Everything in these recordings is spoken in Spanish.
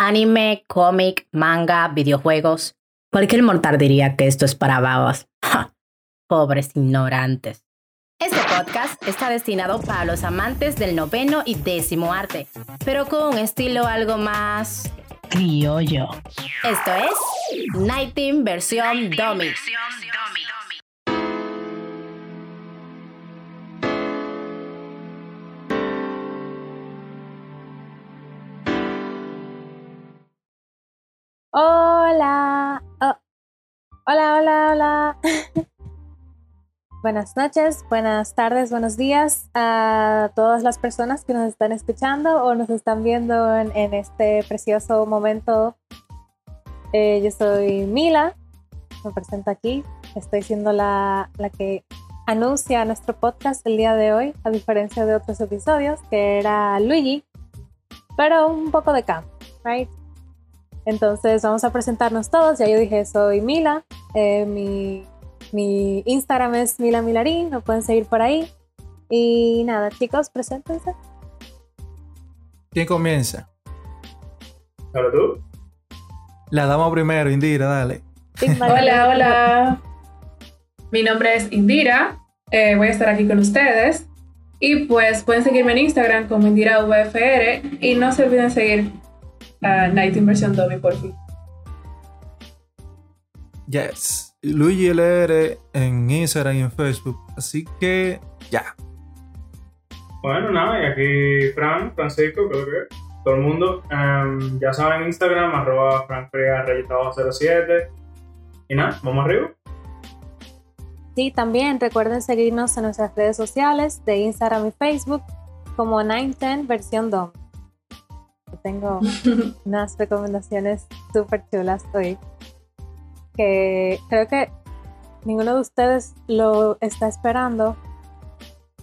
anime, cómic, manga, videojuegos. Cualquier mortal diría que esto es para babas. Pobres ignorantes. Este podcast está destinado para los amantes del noveno y décimo arte, pero con un estilo algo más criollo. Esto es Night Team versión Dummy. Hola. Oh. Hola, hola, hola. Buenas noches, buenas tardes, buenos días a todas las personas que nos están escuchando o nos están viendo en, este precioso momento. Eh, yo soy Mila, me presento aquí. Estoy siendo la, la que anuncia nuestro podcast el día de hoy, a diferencia de otros episodios, que era Luigi, pero un poco de cambio, right? Entonces vamos a presentarnos todos. Ya yo dije, soy Mila. Eh, mi, mi, Instagram es Mila Milarín. Me pueden seguir por ahí. Y nada, chicos, preséntense. ¿Quién comienza? ¿Ahora tú? La dama primero, Indira, dale. hola, hola. Mi nombre es Indira. Eh, voy a estar aquí con ustedes. Y pues pueden seguirme en Instagram como IndiraVFR. Y no se olviden seguir a Night Inversion Dummy por fin. Yes. Luigi LR en Instagram y en Facebook. Así que ya. Bueno, nada, y aquí Fran, Francisco, creo que todo el mundo. Um, ya saben, Instagram, arroba franfriga07. Y nada, vamos arriba. Sí, también recuerden seguirnos en nuestras redes sociales de Instagram y Facebook como 910 versión DOM tengo unas recomendaciones súper chulas hoy. Que creo que ninguno de ustedes lo está esperando.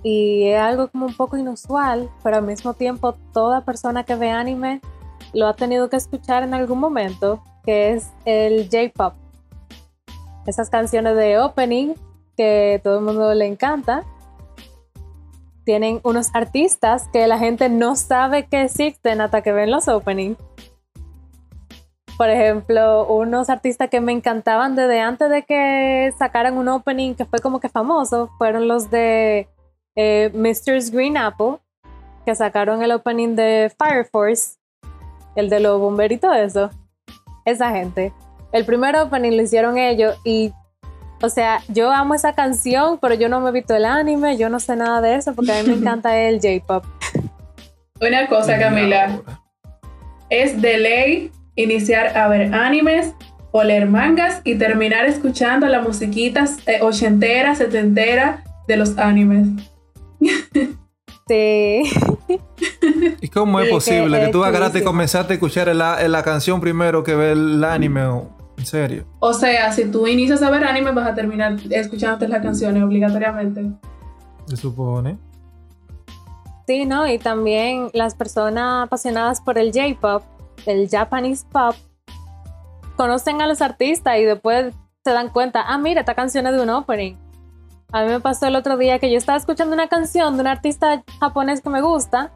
Y es algo como un poco inusual, pero al mismo tiempo toda persona que ve anime lo ha tenido que escuchar en algún momento, que es el J-Pop. Esas canciones de opening que todo el mundo le encanta tienen unos artistas que la gente no sabe que existen hasta que ven los openings. Por ejemplo, unos artistas que me encantaban desde antes de que sacaran un opening que fue como que famoso, fueron los de eh, Mr. Green Apple, que sacaron el opening de Fire Force, el de los bomberitos, eso. Esa gente. El primer opening lo hicieron ellos y o sea, yo amo esa canción, pero yo no me he visto el anime, yo no sé nada de eso porque a mí me encanta el J-pop. Una cosa, Camila. Es de ley iniciar a ver animes o leer mangas y terminar escuchando la musiquita eh, ochentera, setentera de los animes. Sí. ¿Y cómo es posible que, tú agarraste y comenzaste a escuchar la, la, canción primero que ver el anime? ¿En serio? O sea, si tú inicias a ver anime, vas a terminar escuchándote las canciones obligatoriamente. Se supone. Sí, ¿no? Y también las personas apasionadas por el J-pop, el Japanese pop, conocen a los artistas y después se dan cuenta, ah, mira, esta canción es de un opening. A mí me pasó el otro día que yo estaba escuchando una canción de un artista japonés que me gusta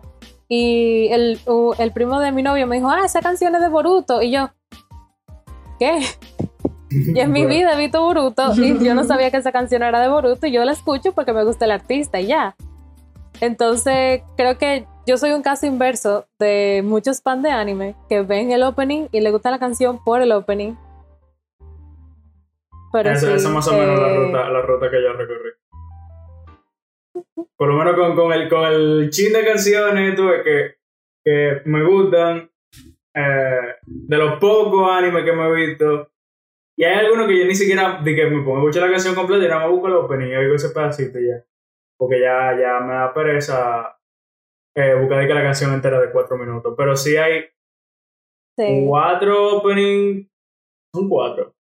y el, el primo de mi novio me dijo, ah, esa canción es de Boruto. Y yo, qué? Y en mi vida he visto Boruto y yo no sabía que esa canción era de Boruto y yo la escucho porque me gusta el artista y ya. Entonces creo que yo soy un caso inverso de muchos fans de anime que ven el opening y le gusta la canción por el opening. Pero esa es más o menos la, ruta, la ruta que yo recorrí. Por lo menos con, con el, con el chin de canciones tuve que, que me gustan eh, de los pocos animes que me he visto. Y hay algunos que yo ni siquiera de que me pongo a escuchar la canción completa y nada más busco el opening y oigo ese pedacito ya. Porque ya, ya me da pereza eh, buscar la canción entera de cuatro minutos. Pero sí hay cuatro openings. Son cuatro.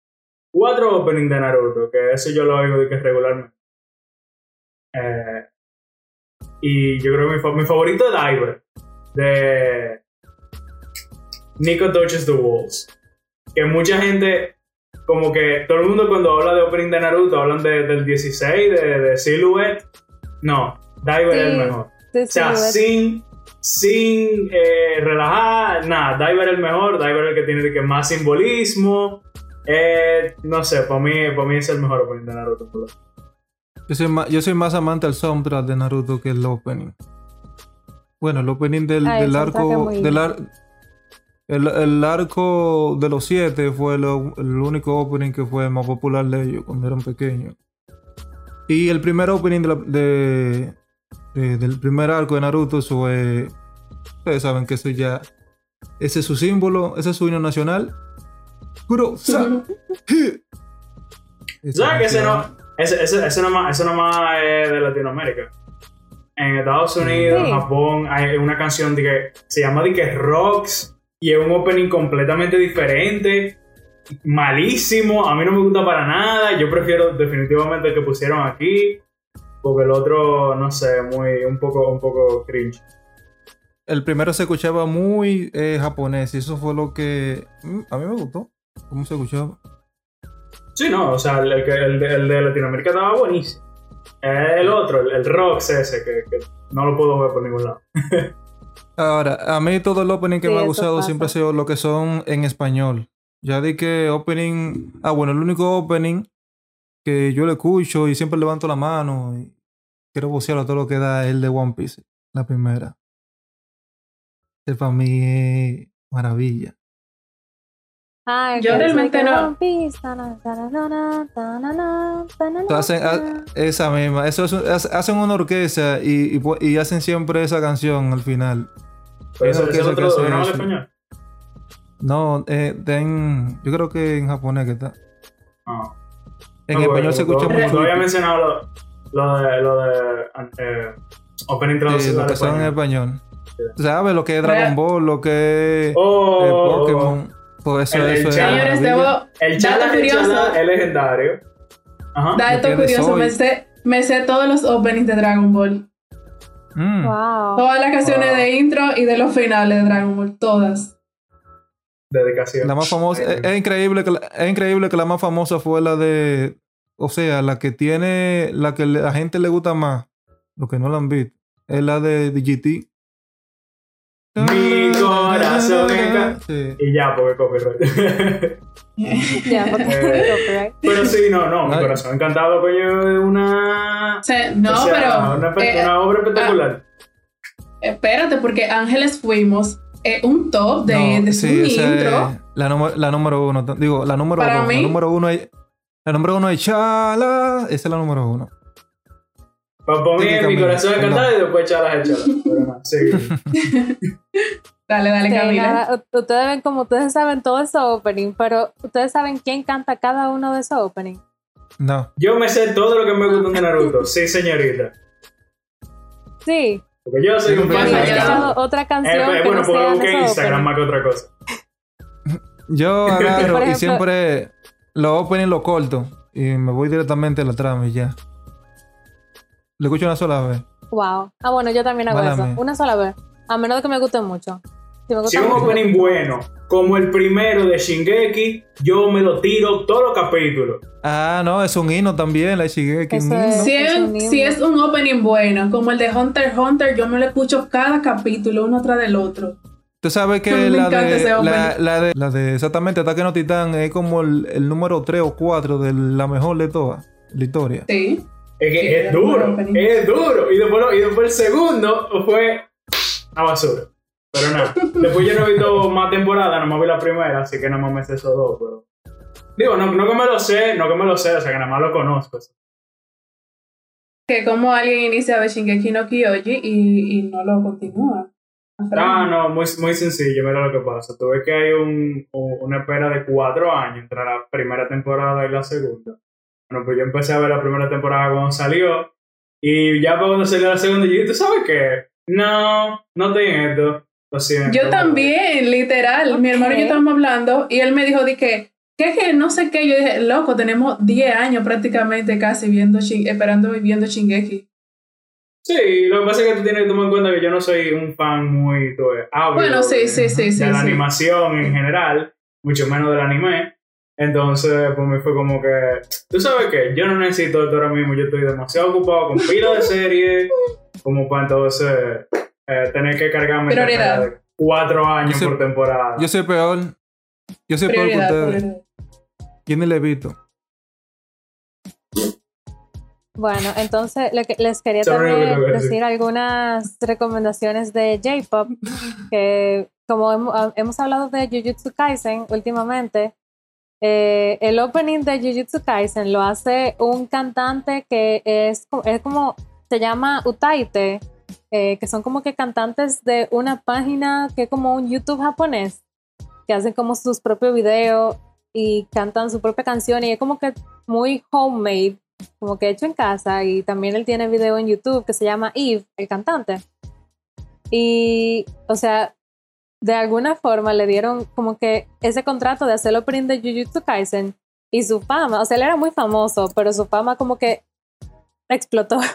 Cuatro openings de Naruto, que eso yo lo oigo de que regularmente. Eh, y yo creo que mi, mi favorito es Diver. De Nico Touches the Walls. Que mucha gente, como que todo el mundo cuando habla de opening de Naruto, hablan de, del 16, de, de Silhouette. No, Diver es el mejor. O sea, sin, sin eh, relajar, nada, Diver es el mejor, Diver es el que tiene que más simbolismo. Eh, no sé, para mí, para mí es el mejor opening de Naruto. Yo soy, más, yo soy más amante al soundtrack de Naruto que el opening. Bueno, el opening del, Ah, el del arco. muy Del ar- el, el arco de los siete fue lo- el único opening que fue más popular de ellos cuando eran pequeños. Y el primer opening de la- de- de- del primer arco de Naruto, eso es. Ustedes saben que eso ya. Ese es su símbolo, ese es su himno nacional. Kuro, sa, ¿Sabes que ese no, ese, ese, ese nomás, ese nomás es de Latinoamérica? En Estados Unidos, Sí. Japón, hay una canción de que se llama de que Rocks y es un opening completamente diferente, malísimo, a mí no me gusta para nada, yo prefiero definitivamente el que pusieron aquí, porque el otro, no sé, muy, un poco, un poco cringe. El primero se escuchaba muy eh, japonés y eso fue lo que mm, a mí me gustó. ¿Cómo se escuchaba? Sí, no, o sea, el, el que- el de, el de Latinoamérica estaba buenísimo. El otro, el, el Rocks ese, que, que no lo puedo ver por ningún lado. Ahora, a mí todo el opening que Sí, me ha gustado siempre ha sido lo que son en español. Ya di que opening. Ah, bueno, el único opening que yo le escucho y siempre levanto la mano y quiero vocearlo a todo lo que da el de One Piece, la primera. Ese para mí es maravilla. Ah, Yo realmente no- hacen, ha- esa misma, eso es hacen una orquesta y, y, pu- y hacen siempre esa canción al final. Orquesta que otro al eso. español. No, eh, ten- yo creo que en japonés que está. Ah. En No, español se escucha tú habías creepy. mencionado lo, lo de, lo de eh, Opening Sí, traducido lo que son en español. español. ¿Sabes? Lo que es Dragon. Ball, lo que es Oh, eh, oh, oh. Pokémon. Pues eso, El- el eso es chat- Señores, maravilla. debo. El el chala es legendario. Ajá. Dato es curioso, me sé, me sé todos los openings de Dragon Ball. Mm. Wow. Todas las canciones Wow. de intro y de los finales de Dragon Ball, todas. Dedicación. La más famosa, es, es increíble que la, es increíble que la más famosa fue la de, o sea, la que tiene, la que la gente le gusta más, lo que no la han visto, es la de DGT. Mi corazón en Sí. Y ya, porque copyright. Ya, porque Eh, copyright. Pero sí, no, no, mi corazón encantado, coño, es una. O sea, no, o sea, pero. Una, eh, una obra espectacular. espérate, porque Ángeles Fuimos eh, un top de, No, de su sí, esa intro. es la, número- la número uno. Digo, la número Para dos. mí- La número uno es. La número uno es Chala. Esa es la número uno. Mí, mi corazón encantado perdón. y después. Pero no, sí. Dale, dale, Sí, Camila. ustedes ven como ustedes saben todo ese opening, pero ustedes saben quién canta cada uno de esos openings. No. Yo me sé todo lo que me gusta de Naruto. Sí, señorita. Sí, Porque yo soy un fan ¿han ya, de Naruto. otra Eh, canción pues, que bueno, no porque busqué Instagram opening? más que otra cosa. Yo agarro y ejemplo- siempre los openings lo corto. Y me voy directamente a la trama y ya. Lo escucho una sola vez. Wow. Ah, bueno, yo también hago eso. Una sola vez. A menos de que me guste mucho. Si me Si gusta un mucho, opening bueno, como el primero de Shingeki, yo me lo tiro todos los capítulos. Ah, no, es un hino también, la un hino. es. Si Es es, un himno. si es un opening bueno, como el de Hunter x Hunter, yo me lo escucho cada capítulo, uno tras del otro. Tú sabes que Me la de, la, la de la de exactamente Ataque no Titán es como el, el número 3 o 4 de la mejor de todas la historia. Sí. Es que Sí, es duro, es duro. Y después, y después el segundo fue a basura. Pero nada. Después yo no he visto más temporadas, nomás vi la primera, así que nada más me sé esos dos. Pero... Digo, no, no que me lo sé, no que me lo sé, o sea que nada más lo conozco. Que como alguien inicia a ver Shingeki no Kyoji y, y no lo continúa. Ah, no, muy, muy sencillo, mira lo que pasa. Tú ves que hay un, un- una espera de cuatro años entre la primera temporada y la segunda. Bueno, pues yo empecé a ver la primera temporada cuando salió. Y ya para cuando salió la segunda, yo dije, ¿tú sabes qué? No, no estoy en esto. Lo siento. Yo también, literal. Mi hermano y yo estábamos hablando y él me dijo de que, ¿qué es que no sé qué? Yo dije, loco, tenemos 10 años prácticamente casi viendo esperando y viendo Shingeki. Sí, lo que pasa es que tú tienes que tomar en cuenta que yo no soy un fan muy ávido Bueno, sí, de- sí, sí, sí. de la sí. animación en general, mucho menos del anime. Entonces, pues me fue como que, tú sabes que yo no necesito esto ahora mismo, yo estoy demasiado ocupado con pila de series, como para entonces eh, tener que cargarme de cuatro años por temporada. Yo soy peor. Yo soy peor que ustedes. ni le evito. Bueno, entonces les quería también lo que voy a decir. decir algunas recomendaciones de J-Pop, que como hemos, ah, hemos hablado de Jujutsu Kaisen últimamente, eh, el opening de Jujutsu Kaisen lo hace un cantante que es, es como, se llama Utaite, eh, que son como que cantantes de una página que es como un YouTube japonés, que hacen como sus propios videos y cantan su propia canción y es como que muy homemade como que hecho en casa y también él tiene video en YouTube que se llama Eve, el cantante. Y, o sea, de alguna forma le dieron como que ese contrato de hacer el opening de Jujutsu Kaisen y su fama, o sea, él era muy famoso, pero su fama como que explotó.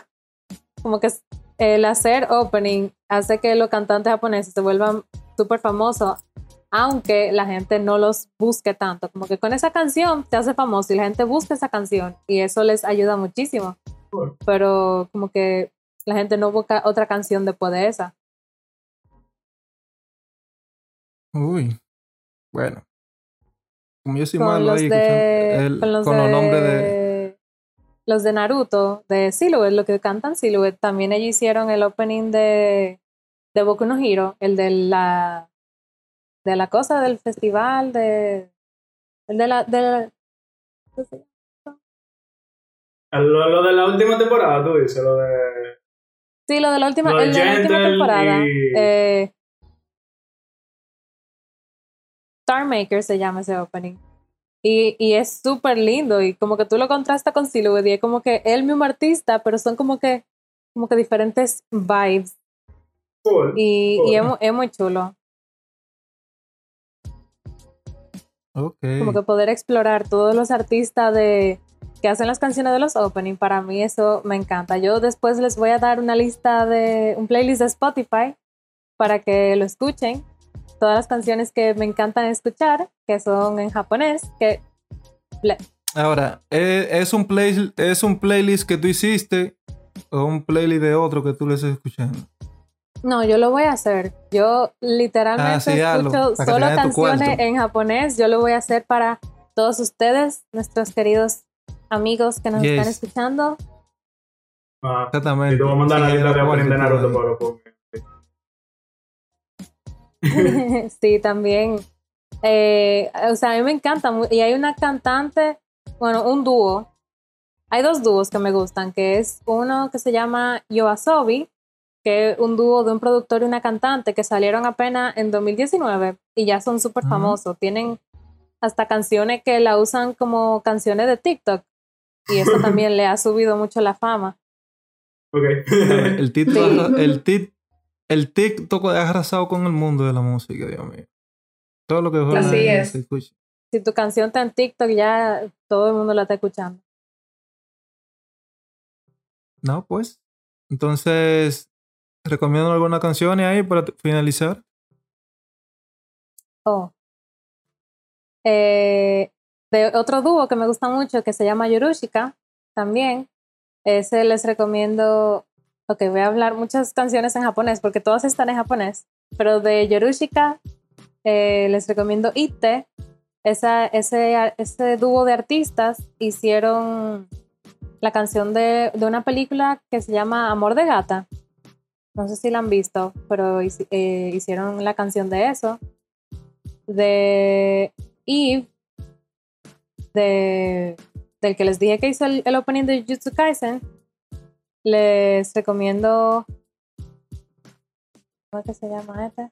Como que el hacer opening hace que los cantantes japoneses se vuelvan súper famosos, aunque la gente no los busque tanto. Como que con esa canción te hace famoso y la gente busca esa canción y eso les ayuda muchísimo. Pero como que la gente no busca otra canción después de esa. Uy. Bueno. Como yo soy Con malo los, ahí de, escuchando el- con los con de, los nombres de. los de Naruto, de Silhouette, lo que cantan Silhouette, también ellos hicieron el opening de, de Boku no Hero, el de la de la cosa del festival de el de la, de la- Lo, lo de la última temporada, tú dices, lo de. sí, lo de la última, Lo de el de la última temporada. y- Eh, Star Maker se llama ese opening. Y, y es súper lindo y como que tú lo contrastas con Silhouette y es como que el mismo artista, pero son como que como que diferentes vibes Cool. y, Cool. y es, mu- es muy chulo. Ok. Como que poder explorar todos los artistas de que hacen las canciones de los opening, para mí eso me encanta. Yo después les voy a dar una lista de un playlist de Spotify para que lo escuchen. Todas las canciones que me encantan escuchar, que son en japonés, que Ahora, ¿es, es un play, ¿es un playlist que tú hiciste o un playlist de otro que tú le estás escuchando? no, yo lo voy a hacer. Yo literalmente Ah, sí, escucho solo canciones en japonés. Yo lo voy a hacer para todos ustedes, nuestros queridos amigos que nos Yes. están escuchando. Ah, Exactamente. y te voy a mandar la Sí, lo opening de Naruto para. sí, también. Eh, o sea, a mí me encanta. Y hay una cantante, bueno, un dúo. Hay dos dúos que me gustan, que es uno que se llama Yoasobi, que es un dúo de un productor y una cantante que salieron apenas en 2019 y ya son súper Ujú. famosos. Tienen hasta canciones que la usan como canciones de TikTok. Y eso también le ha subido mucho la fama. Ok. El Sí. arra- el, tik- el TikTok ha arrasado con el mundo de la música, Dios mío. Todo lo que juega Así es. se escucha. Si tu canción está en TikTok, ya todo el mundo la está escuchando. No, pues. Entonces, ¿recomiendo alguna canción ahí para finalizar? Oh. Eh, de otro dúo que me gusta mucho que se llama Yorushika también. Ese les recomiendo. Ok, voy a hablar muchas canciones en japonés porque todas están en japonés. Pero de Yorushika eh, les recomiendo Ite. Esa, ese, ese dúo de artistas hicieron la canción de, de una película que se llama Amor de Gata. No sé si la han visto, pero eh, hicieron la canción de eso de Eve, de, del que les dije que hizo el, el opening de Jujutsu Kaisen, les recomiendo. ¿Cómo es que se llama este?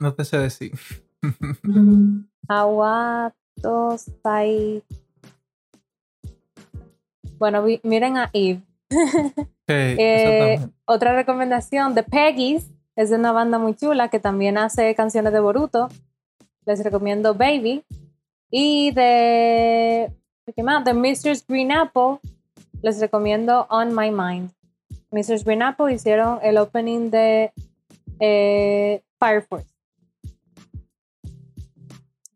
No te sé decir. Awato Sai. Bueno, vi- miren a Eve. Ok, Eh, otra recomendación de Peggy's es de una banda muy chula que también hace canciones de Boruto. Les recomiendo Baby. Y de. ¿Qué más? De Mrs. Green Apple. Les recomiendo On My Mind. Mrs. Green Apple hicieron el opening de eh, Fire Force.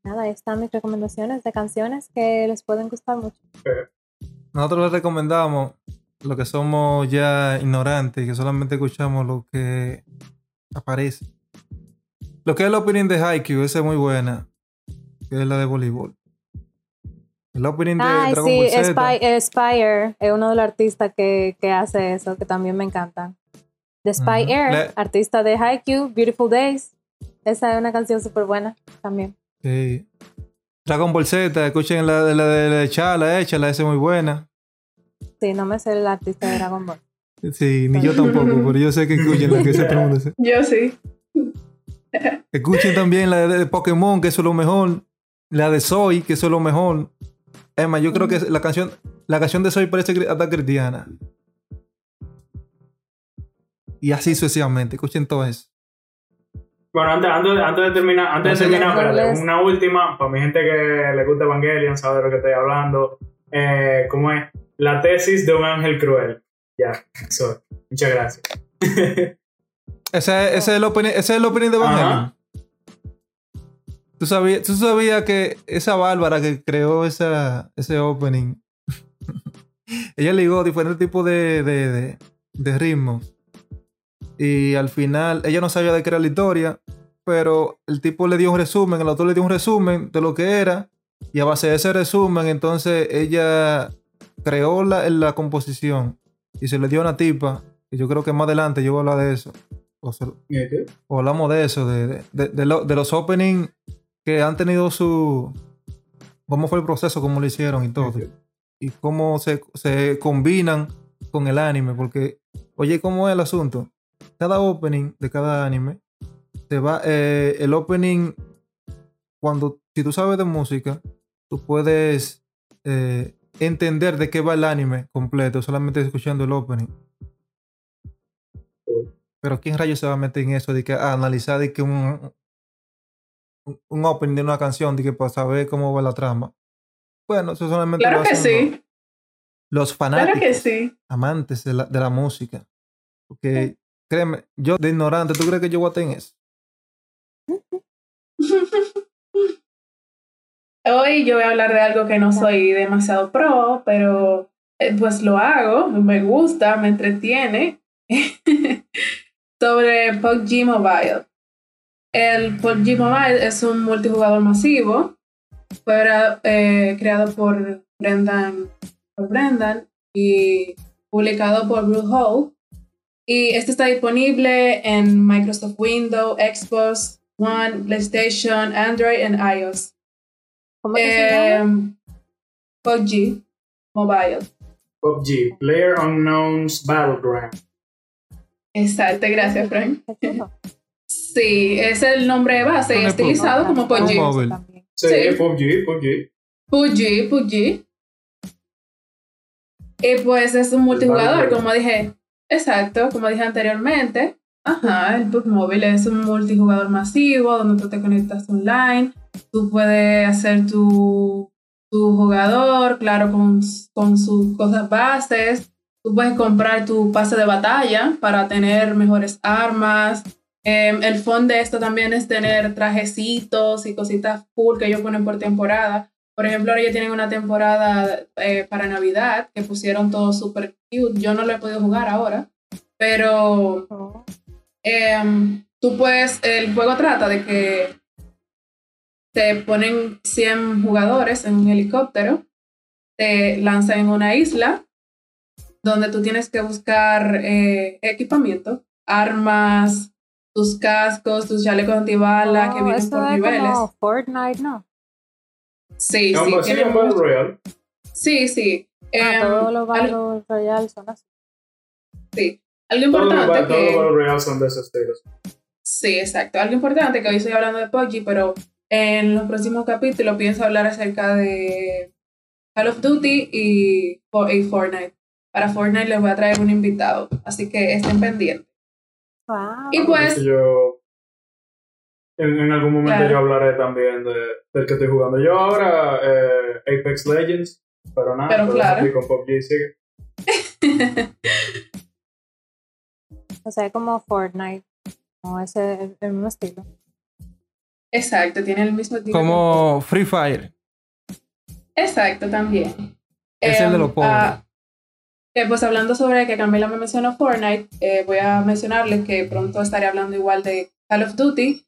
Nada, ahí están mis recomendaciones de canciones que les pueden gustar mucho. Nosotros les recomendamos lo que somos ya ignorantes, que solamente escuchamos lo que aparece. Lo que es la opinión de Haikyuu, esa es muy buena, es la de voleibol. El opening de Ay, Dragon sí, Ball Z. Spy- eh, Spire es uno de los artistas que, que hace eso, que también me encanta. The Spy Ujú. Air, Le- artista de Haikyuu, Beautiful Days. Esa es una canción súper buena también. Sí. Dragon Ball Z, escuchen la, la de la de Chala, échala, esa es muy buena. Sí, no me sé el artista de Dragon Ball. Sí, ni yo tampoco, pero yo sé que escuchen la que se pronuncia. Yo sí. Escuchen también la de, de Pokémon, que eso es lo mejor. La de Soy, que eso es lo mejor. Emma, yo creo que la canción, la canción de Soy parece hasta cristiana. Y así sucesivamente. Escuchen todo eso. Bueno, antes, antes, antes de terminar, antes de No sé, terminar, espérate, una última, para mi gente que le gusta Evangelion, sabe de lo que estoy hablando. Eh, ¿Cómo es? La tesis de un ángel cruel. Ya, eso. Muchas gracias. Ese, ese es el opening, ese es el opening de Evangelion. Ajá. ¿Tú sabías, tú sabías que esa Bárbara que creó esa, ese opening, ella ligó diferentes tipos de, de, de- de ritmos. Y al final, ella no sabía de qué era la historia, pero el tipo le dio un resumen, el autor le dio un resumen de lo que era. Y a base de ese resumen, entonces ella creó la, la composición y se le dio a una tipa. Y yo creo que más adelante yo voy a hablar de eso. O se- o hablamos de eso, de, de, de- de lo- de los openings que han tenido su. cómo fue el proceso, cómo lo hicieron y todo. Y cómo se, se combinan con el anime. Porque, oye, ¿cómo es el asunto? Cada opening de cada anime te va. eh, el opening, cuando. Si tú sabes de música, tú puedes eh, entender de qué va el anime completo, solamente escuchando el opening. Pero ¿quién rayos se va a meter en eso de que a analizar de que un, un- opening de una canción de que para saber cómo va la trama? Bueno, eso solamente Claro lo que hacen sí. los, los Claro fanáticos, que sí. amantes de la, de la música. Porque, créeme, yo de ignorante, ¿tú crees que yo voy a tener eso? Hoy yo voy a hablar de algo que no soy demasiado pro, pero eh, pues lo hago, me gusta, me entretiene. Sobre PUBG Mobile. El PUBG Mobile es un multijugador masivo. Fue eh, creado por Brendan, por Brendan y publicado por Bluehole. Y este está disponible en Microsoft Windows, Xbox One, PlayStation, Android y iOS. ¿Cómo que se llama? Eh, PUBG Mobile. PUBG, Player Unknown's Battleground. Exacto, gracias, Frank. Sí, es el nombre base, estilizado como. También. Sí. PUBG, PUBG. PUBG, PUBG. Y pues es un multijugador, como dije. Exacto, como dije anteriormente. Ajá, el PUBG Móvil es un multijugador masivo donde tú te conectas online. Tú puedes hacer tu, tu jugador, claro, con, con sus cosas bases. Tú puedes comprar tu pase de batalla para tener mejores armas. Em, el fondo de esto también es tener trajecitos y cositas cool que ellos ponen por temporada. Por ejemplo, ahora ya tienen una temporada eh, para Navidad que pusieron todo súper cute. Yo no lo he podido jugar ahora, pero em, tú puedes, el juego trata de que te ponen 100 jugadores en un helicóptero, te lanzan en una isla donde tú tienes que buscar eh, equipamiento, armas, tus cascos, tus chalecos antibalas que Oh, vienen eso por es niveles. como Fortnite, ¿no? Sí, sí, sí, tiene un Battle mucho- Royale. Sí, sí. Ah, Em, todos los al- Battle Royale son así. sí. Algo Todos los importante todos los que... Battle Royale son de esos estilos. Sí, exacto. Algo importante que hoy estoy hablando de PUBG, pero en los próximos capítulos pienso hablar acerca de Call of Duty y, y Fortnite. Para Fortnite les voy a traer un invitado, así que estén pendientes. Wow. Y pues, yo en, en algún momento Claro. yo hablaré también de, del que estoy jugando. Yo ahora eh, Apex Legends, pero nada, Pero claro. con PUBG sigue. O sea, es como Fortnite. Como ese, el, el mismo estilo. exacto, tiene el mismo tipo. Como Free Fire. Exacto, también. Es el de Em, los pobres. ah, Eh, pues hablando sobre que Camila me mencionó Fortnite, eh, voy a mencionarles que pronto estaré hablando igual de Call of Duty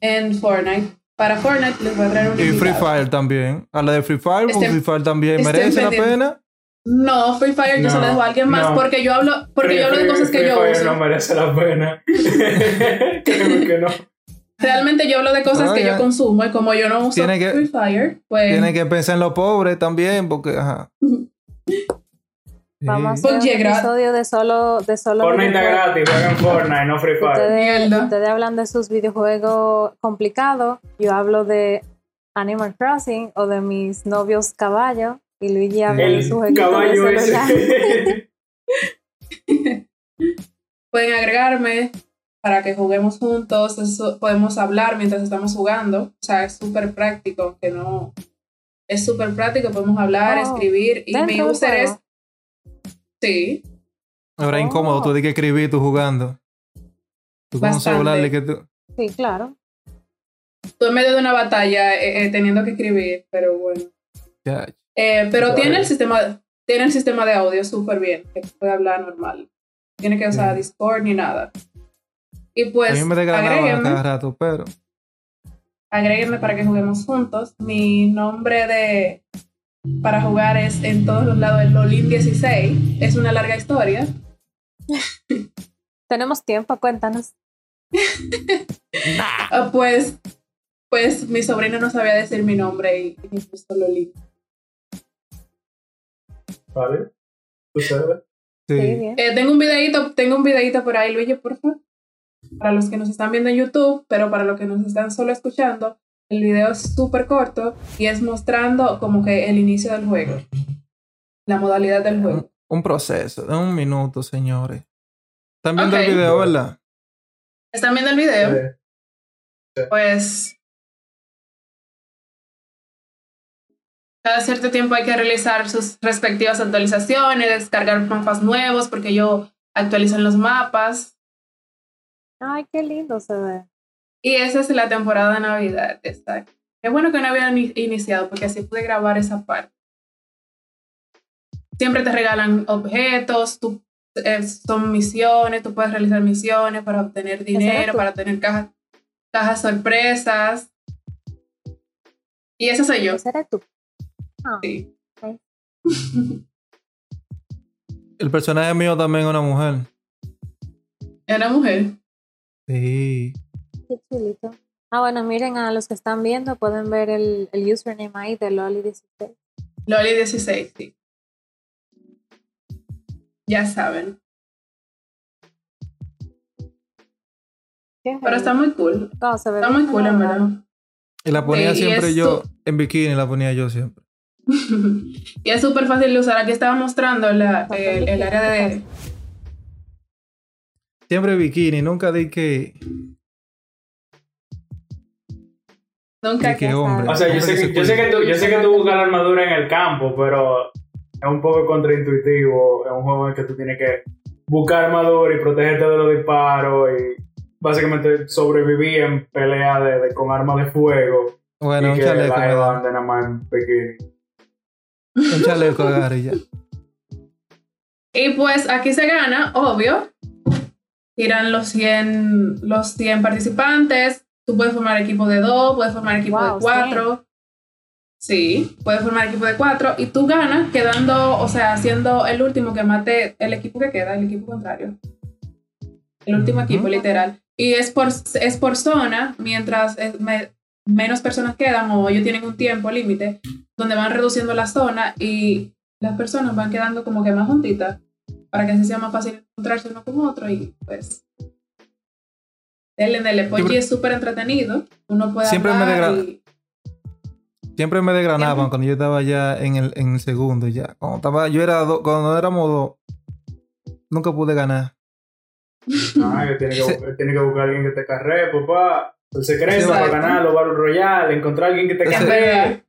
en Fortnite. Para Fortnite les voy a traer un Y Free invitado. Fire también. A la de Free Fire, Free Fire también merece la pena. No, Free Fire yo se lo No, dejo a alguien más no. porque yo hablo, porque Free- yo hablo de Free- cosas que Free yo Fire uso. no merece la pena. Que no. Realmente yo hablo de cosas Ah, que ya. yo consumo y como yo no uso Tiene que- Free Fire, pues Tienen que pensar en los pobres también, porque, ajá. Vamos a hacer un episodio de solo, de solo Fortnite está videojuegos. gratis, jueguen Fortnite, no Free Fire. Ustedes, ustedes hablan de sus videojuegos complicados, yo hablo de Animal Crossing o de mis novios caballos y Luigi habla de su jueguito caballo de celular. pueden agregarme para que juguemos juntos, eso- podemos hablar mientras estamos jugando, o sea, es súper práctico, que no... Es súper práctico, podemos hablar, Oh, escribir y dentro mi Sí, Ahora es Oh. incómodo tú de que escribir, tú jugando. Tú con un celular que tú. Sí, claro. tú en medio de una batalla eh, eh, teniendo que escribir, pero bueno. Ya. Eh, pero tiene el sistema tiene el sistema de audio súper bien, que puede hablar normal. No Tiene que usar. Discord ni nada. Y pues a mí me a agréguenme, cada rato, pero. agréguenme para que juguemos juntos. Mi nombre de para jugar es en todos los lados el Lolin 16. Es una larga historia. Tenemos tiempo, cuéntanos. Ah, pues pues mi sobrino no sabía decir mi nombre y, y me puso Lolin. ¿Vale? ¿Sucede? Sí. Sí, bien. Eh, tengo un videito, tengo un videito por ahí, Luigi, por favor. Para los que nos están viendo en YouTube, pero para los que nos están solo escuchando, el video es súper corto y es mostrando como que el inicio del juego. La modalidad del juego. Un proceso de un minuto, señores. Están viendo el video, ¿verdad? ¿Están viendo el video? Sí. Pues cada cierto tiempo hay que realizar sus respectivas actualizaciones, descargar mapas nuevos, porque yo actualizo los mapas. Ay, qué lindo se ve. Y esa es la temporada de Navidad. Exacto. Qué bueno que no había ni- iniciado, porque así pude grabar esa parte. Siempre te regalan objetos, tú, eh, son misiones, tú puedes realizar misiones para obtener dinero, para tener cajas, cajas sorpresas. Y esa soy yo. Eres tú. Ah, Sí. El personaje mío también es una mujer. Era mujer. Sí. Qué chulito. Ah, bueno, miren a los que están viendo, pueden ver el, el username ahí de Loli16. Loli 16, sí. Ya saben. Pero está muy cool. No, se ve Está bien muy cool, en verdad. Y la ponía Sí, siempre yo, su- en bikini la ponía yo siempre. y es súper fácil de usar. Aquí estaba mostrando la- el, el área de... Siempre bikini, nunca di que, Nunca hombre. O sea, yo sé, que, yo, sé que tú, yo sé que tú buscas la armadura en el campo, pero es un poco contraintuitivo. Es un juego en el que tú tienes que buscar armadura y protegerte de los disparos y básicamente sobrevivir en pelea de, de- con armas de fuego. Bueno, y un que chaleco. la me da. nada más en bikini. Un chaleco agarre y ya. Y pues aquí se gana, obvio. Tiran los 100, los 100 participantes. Tú puedes formar equipo de dos, puedes formar equipo Wow, de cuatro. Sí, puedes formar equipo de cuatro. Y tú ganas quedando, o sea, siendo el último que mate el equipo que queda, el equipo contrario. El último equipo, literal. Y es por, es por zona, mientras me- menos personas quedan o ellos tienen un tiempo límite, donde van reduciendo la zona y las personas van quedando como que más juntitas para que así sea más fácil encontrarse uno con otro y pues denle, denle. PUBG Siempre- es súper entretenido, uno puede Siempre me hablar degra- y- Siempre me desgranaban Siempre. cuando yo estaba ya en el, en el segundo ya. Cuando estaba, yo era do- cuando éramos dos, nunca pude ganar. Ah, que tiene, que, Sí. bu- tiene que buscar a alguien que te carree, papá. El secreto para ganar los Battle Royale, encontrar a alguien que te en carree. verdad,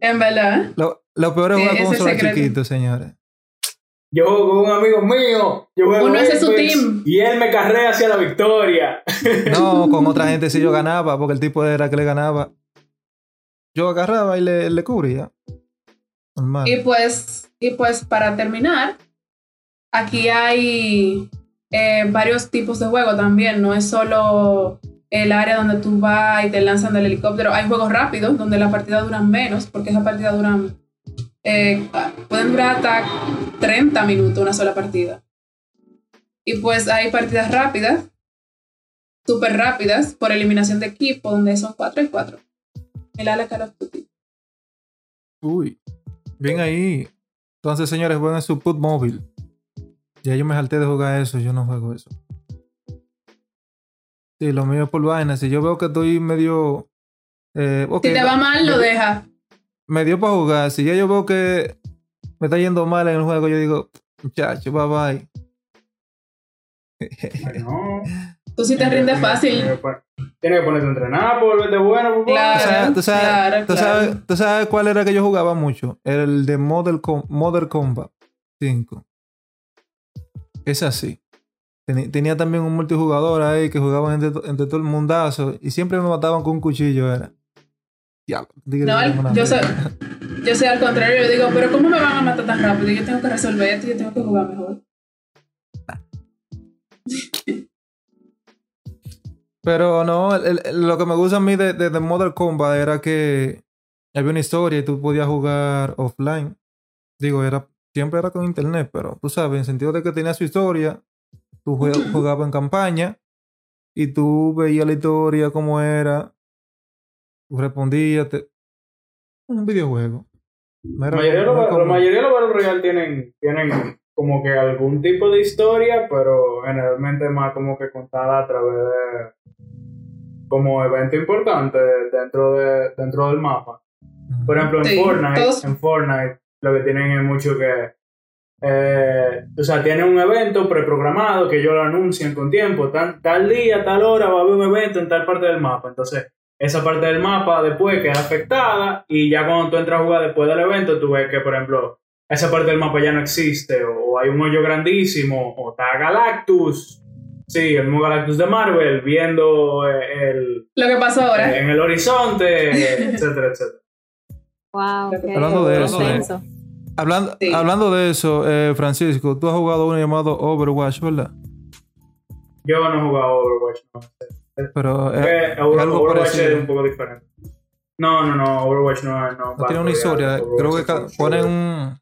en verdad, Lo, lo peor es Sí, jugar con un solo chiquito, señores. Yo juego con un amigo mío. Yo juego Uno hace su Apex, team. Y él me carrea hacia la victoria. No, con otra gente sí yo ganaba, porque el tipo era que le ganaba. Yo agarraba y le, le cubría. Normal. Y pues, y pues para terminar, aquí hay eh, varios tipos de juego también, no es solo el área donde tú vas y te lanzan del helicóptero. Hay juegos rápidos donde la partida duran menos, porque esa partida duran, eh, pueden durar hasta 30 minutos una sola partida. Y pues hay partidas rápidas, súper rápidas, por eliminación de equipo, donde son 4 y 4. El ala Call of Duty. Uy, bien ahí. Entonces, señores, jueguen su put móvil. Ya yo me salté de jugar eso, yo no juego eso. Sí, lo mío es por vaina. Si yo veo que estoy medio. Eh, Si te va mal, lo deja. Me dio para jugar. Si ya yo veo que me está yendo mal en el juego, yo digo, muchacho, bye bye. Ay, no. Tú sí te rindes fácil. Tienes que ponerte a entrenar por volverte bueno. papá. ¿Tú Claro. sabes, tú sabes- claro, tú claro. sabes- tú sabes cuál era que yo jugaba mucho? El de Model, Com- Modern Combat 5. Es así. Tenía también un multijugador ahí que jugaban entre, entre todo el mundazo y siempre me mataban con un cuchillo. Era. Diablo, No, yo soy, yo soy al contrario, yo digo, pero ¿cómo me van a matar tan rápido? Yo tengo que resolver esto y yo tengo que jugar mejor. Pero no, el- el- lo que me gusta a mí de, de, de Modern Combat era que había una historia y tú podías jugar offline. Digo, era siempre era con internet, pero tú sabes, en sentido de que tenía su historia, tú jugabas en campaña y tú veías la historia como era, tú respondías, te- un videojuego. No La mayoría de como- los, no como- la mayoría de los Battle Royale tienen, tienen como que algún tipo de historia, pero generalmente más como que contada a través de como evento importante dentro de dentro del mapa. Por ejemplo, en Sí, Fortnite, todos- en Fortnite lo que tienen es mucho que eh, o sea, tienen un evento preprogramado que ellos lo anuncian con tiempo, tan, tal día, tal hora va a haber un evento en tal parte del mapa. Entonces, esa parte del mapa después queda afectada y ya cuando tú entras a jugar después del evento, tú ves que, por ejemplo, esa parte del mapa ya no existe o, hay un hoyo grandísimo o está Galactus. Sí, el mismo Galactus de Marvel viendo eh, el, Lo que pasó ahora. eh, en el horizonte, etcétera, etcétera. Wow, Hablando qué Hablando de eso, intenso. Hablando, Sí. hablando de eso, eh, Francisco, tú has jugado uno llamado Overwatch, ¿verdad? Yo no he jugado Overwatch, no. Pero eh, Eh, Over- algo Overwatch parecido. es un poco diferente. No, no, no, Overwatch no es. No, no tiene una historia. Creo que ponen un.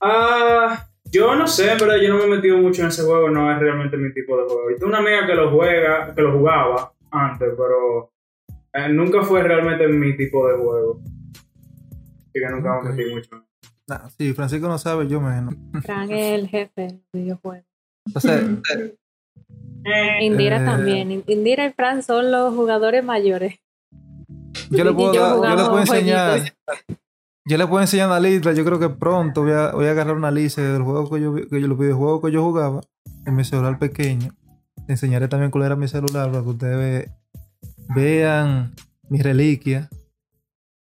Ah, yo no sé, en verdad, yo no me he metido mucho en ese juego, no es realmente mi tipo de juego. Y tengo una amiga que lo juega, que lo jugaba antes, pero eh, nunca fue realmente mi tipo de juego. Así que nunca Ok. me metí mucho. Nah, sí, Francisco no sabe, yo menos. Fran es el jefe del videojuego. Entonces, Indira Eh. también. Indira y Fran son los jugadores mayores. yo le puedo, yo dar- yo le puedo enseñar. jueguitos. Yo le puedo enseñar una lista. Yo creo que pronto voy a, voy a agarrar una lista del juego que yo, vi- que yo los videojuegos que yo jugaba en mi celular pequeño. Le enseñaré también cuál era mi celular para que ustedes ve- vean mis reliquias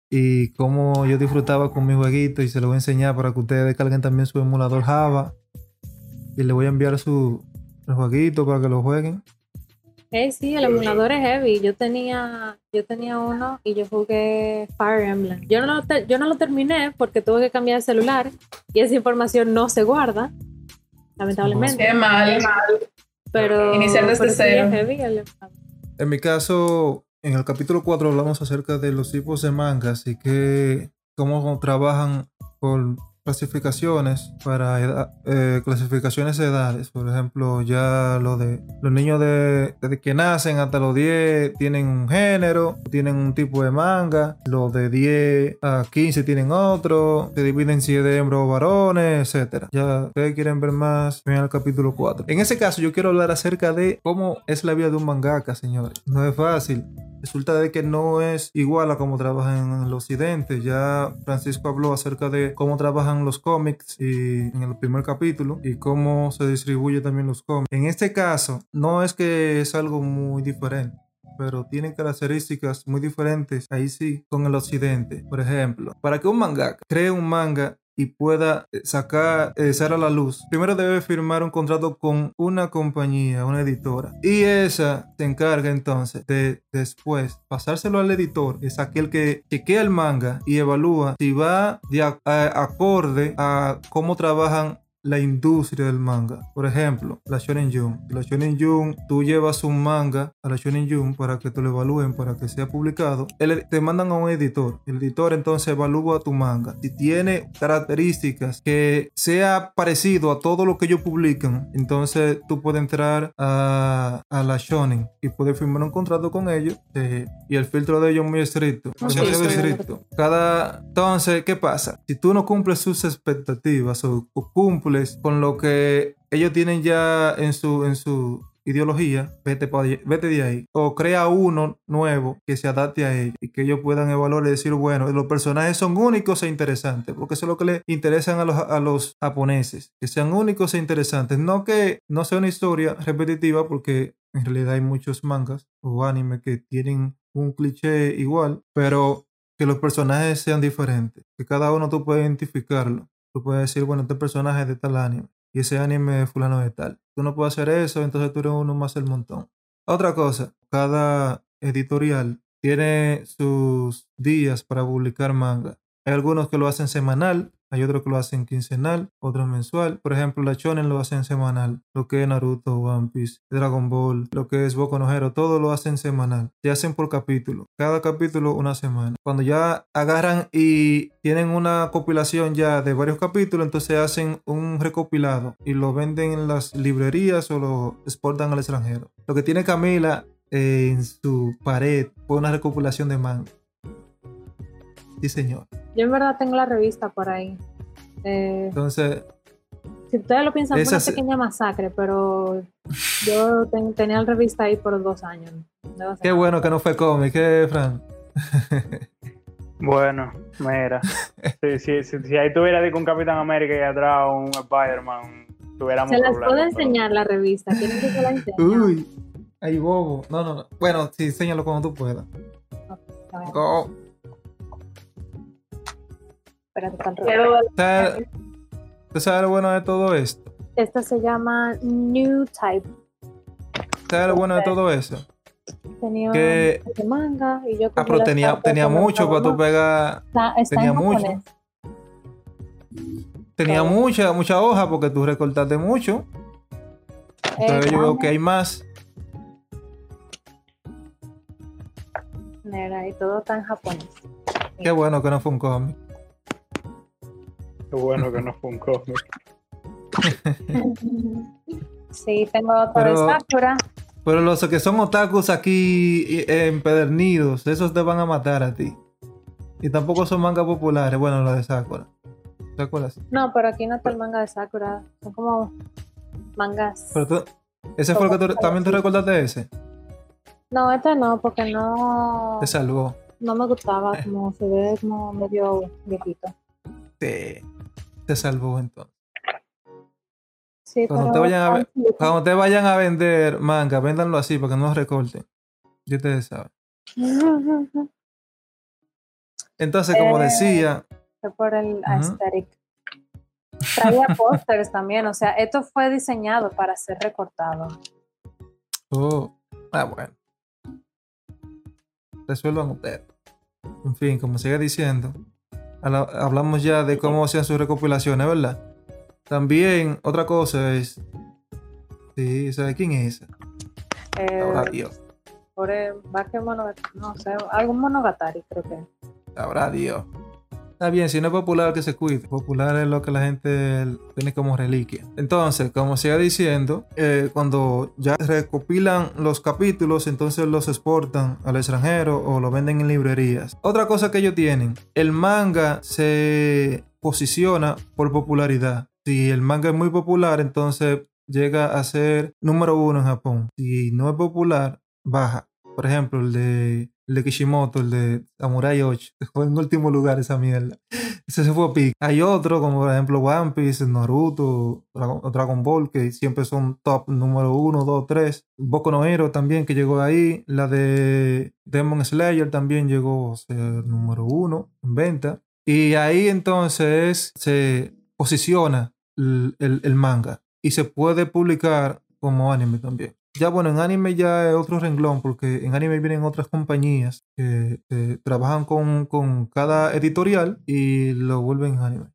y cómo yo disfrutaba con mi jueguito y se lo voy a enseñar para que ustedes descarguen también su emulador Java y le voy a enviar su el jueguito para que lo jueguen. Eh, sí, el emulador es heavy. Yo tenía, yo tenía uno y yo jugué Fire Emblem. Yo no, lo te- yo no lo terminé porque tuve que cambiar el celular y esa información no se guarda, lamentablemente. Qué mal. Pero, Iniciar desde pero sí cero. es heavy el emulador. En mi caso, en el capítulo 4 hablamos acerca de los tipos de mangas y que cómo trabajan por clasificaciones para edad- eh, clasificaciones de edades. Por ejemplo, ya lo de los niños de, desde que nacen hasta los 10 tienen un género, tienen un tipo de manga. Los de 10 a 15 tienen otro. Se dividen si es de hembras o varones, etcétera. Ya ustedes quieren ver más, ven al capítulo 4. En ese caso, yo quiero hablar acerca de cómo es la vida de un mangaka, señores. No es fácil. Resulta de que no es igual a cómo trabajan en el occidente. Ya Francisco habló acerca de cómo trabajan los cómics y en el primer capítulo y cómo se distribuye también los cómics. En este caso, no es que es algo muy diferente pero tienen características muy diferentes ahí sí con el occidente. Por ejemplo, para que un mangaka cree un manga y pueda eh, sacar, eh, a la luz, primero debe firmar un contrato con una compañía, una editora. Y esa se encarga entonces de después pasárselo al editor, es aquel que chequea el manga y evalúa si va de a- acorde a cómo trabajan la industria del manga. Por ejemplo, la Shonen Jump. La Shonen Jump, tú llevas un manga a la Shonen Jump para que te lo evalúen, para que sea publicado. El- te mandan a un editor. El editor entonces evalúa tu manga. Si tiene características que sea parecido a todo lo que ellos publican, entonces tú puedes entrar a, a la Shonen y puedes firmar un contrato con ellos. eh, y el filtro de ellos es muy estricto. Sí, sí. estricto. Cada, entonces, ¿qué pasa? Si tú no cumples sus expectativas o, o cumples con lo que ellos tienen ya en su, en su ideología, vete, vete de ahí. O crea uno nuevo que se adapte a ellos y que ellos puedan evaluar y decir, bueno, los personajes son únicos e interesantes, porque eso es lo que le interesan a los, a los japoneses, que sean únicos e interesantes. No que no sea una historia repetitiva, porque en realidad hay muchos mangas o anime que tienen un cliché igual, pero que los personajes sean diferentes, que cada uno tú puedes identificarlo. Tú puedes decir, bueno, este personaje es de tal anime y ese anime es fulano de tal. Tú no puedes hacer eso, entonces tú eres uno más del montón. Otra cosa, cada editorial tiene sus días para publicar manga. Hay algunos que lo hacen semanal, hay otros que lo hacen quincenal, otros mensual. Por ejemplo, la Shonen lo hacen semanal. Lo que es Naruto, One Piece, Dragon Ball, lo que es Boku no todo lo hacen semanal. Se hacen por capítulo. Cada capítulo una semana. Cuando ya agarran y tienen una compilación ya de varios capítulos, entonces hacen un recopilado y lo venden en las librerías o lo exportan al extranjero. Lo que tiene Camila eh, en su pared fue una recopilación de manga. Sí, señor. Yo en verdad tengo la revista por ahí. Eh, Entonces, si ustedes lo piensan, fue una pequeña masacre, pero yo ten- tenía la revista ahí por dos años. Qué bueno que no fue cómic, ¿eh, Fran? Bueno, mira. si, si, si, si ahí tuviera un Capitán América y atrás un Spider-Man, tuviéramos Se las puedo enseñar la revista. Quieren que se la enseñe. Uy, ay, bobo. No, no, no. Bueno, sí, enséñalo cuando tú puedas. Go. Espérate, está al revés. Quiero ¿Sabes ¿Tú sabes lo bueno de todo esto? Esta se llama New Type. ¿Sabes lo bueno de todo eso? Tenía Que- manga y yo Ah, pero tenía, mucho para tú estaba. pegar. Está, está tenía en mucho. Tenía mucha, mucha hoja porque tú recortaste mucho. Entonces Eh, yo veo que hay más. Mira, y todo está en japonés. Qué bueno que no fue un cómic. Qué bueno que no fue un cómic. Sí, tengo otro Sakura. Pero los que son otakus aquí eh, empedernidos, esos te van a matar a ti. Y tampoco son mangas populares. Bueno, la de Sakura. Sakura sí. No, pero aquí no está el manga de Sakura. Son como mangas. Pero tú, ese fue el que tú, también te recordaste ese. No, este no, porque no, Te salvó. no me gustaba. Como se ve como medio viejito. Sí. Te salvó entonces. Sí, Cuando te vayan a Cuando te vayan a vender manga, véndanlo así para que no los recorten. Ya ustedes saben. Entonces, como Eh, decía, Fue por el aesthetic. Traía pósters también, o sea, esto fue diseñado para ser recortado. oh, ah, bueno. Resuelvan ustedes. En fin, como sigue diciendo, hablamos ya de cómo hacían sus recopilaciones, ¿verdad? También, otra cosa es. Sí, ¿sabe quién es esa? Eh, Sabrá Dios. por el Monogatari, no sé, algún Monogatari creo que. Sabrá Dios. Está bien, si no es popular, que se cuide. Popular es lo que la gente tiene como reliquia. Entonces, como sigue diciendo, eh, cuando ya recopilan los capítulos, entonces los exportan al extranjero o lo venden en librerías. Otra cosa que ellos tienen, el manga se posiciona por popularidad. Si el manga es muy popular, entonces llega a ser número uno en Japón. Si no es popular, baja. Por ejemplo, el de, el de Kishimoto, el de Samurai 8, dejó en último lugar esa mierda. Ese se fue a pique. Hay otro, como por ejemplo One Piece, Naruto, Dragon Ball, que siempre son top número 1, 2, 3. Boku no Hero también, que llegó ahí. La de Demon Slayer también llegó a ser número 1 en venta. Y ahí entonces se posiciona el, el- el manga y se puede publicar como anime también. Ya bueno, en anime ya es otro renglón porque en anime vienen otras compañías que, trabajan con, con cada editorial y lo vuelven anime.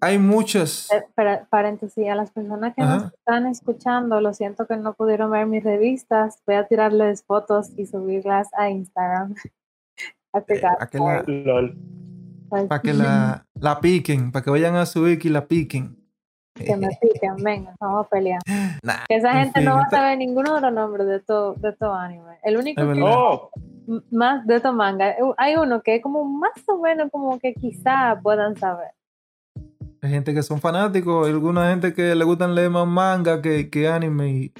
hay muchas. Eh, para- paréntesis, a las personas que nos Ajá. están escuchando, lo siento que no pudieron ver mis revistas. Voy a tirarles fotos y subirlas a Instagram. A pegar. Para que la, LOL. Pa' que la, la piquen, para que vayan a su wiki y la piquen. Que me piquen, venga, vamos a pelear. Nah, Que esa en gente fin, no va a saber ninguno de los nombres de estos de estos animes. El único que. Oh, más de estos mangas, eh, hay uno que es como más o menos como que quizá puedan saber. Hay gente que son fanáticos, hay alguna gente que le gustan leer más manga que, que anime y,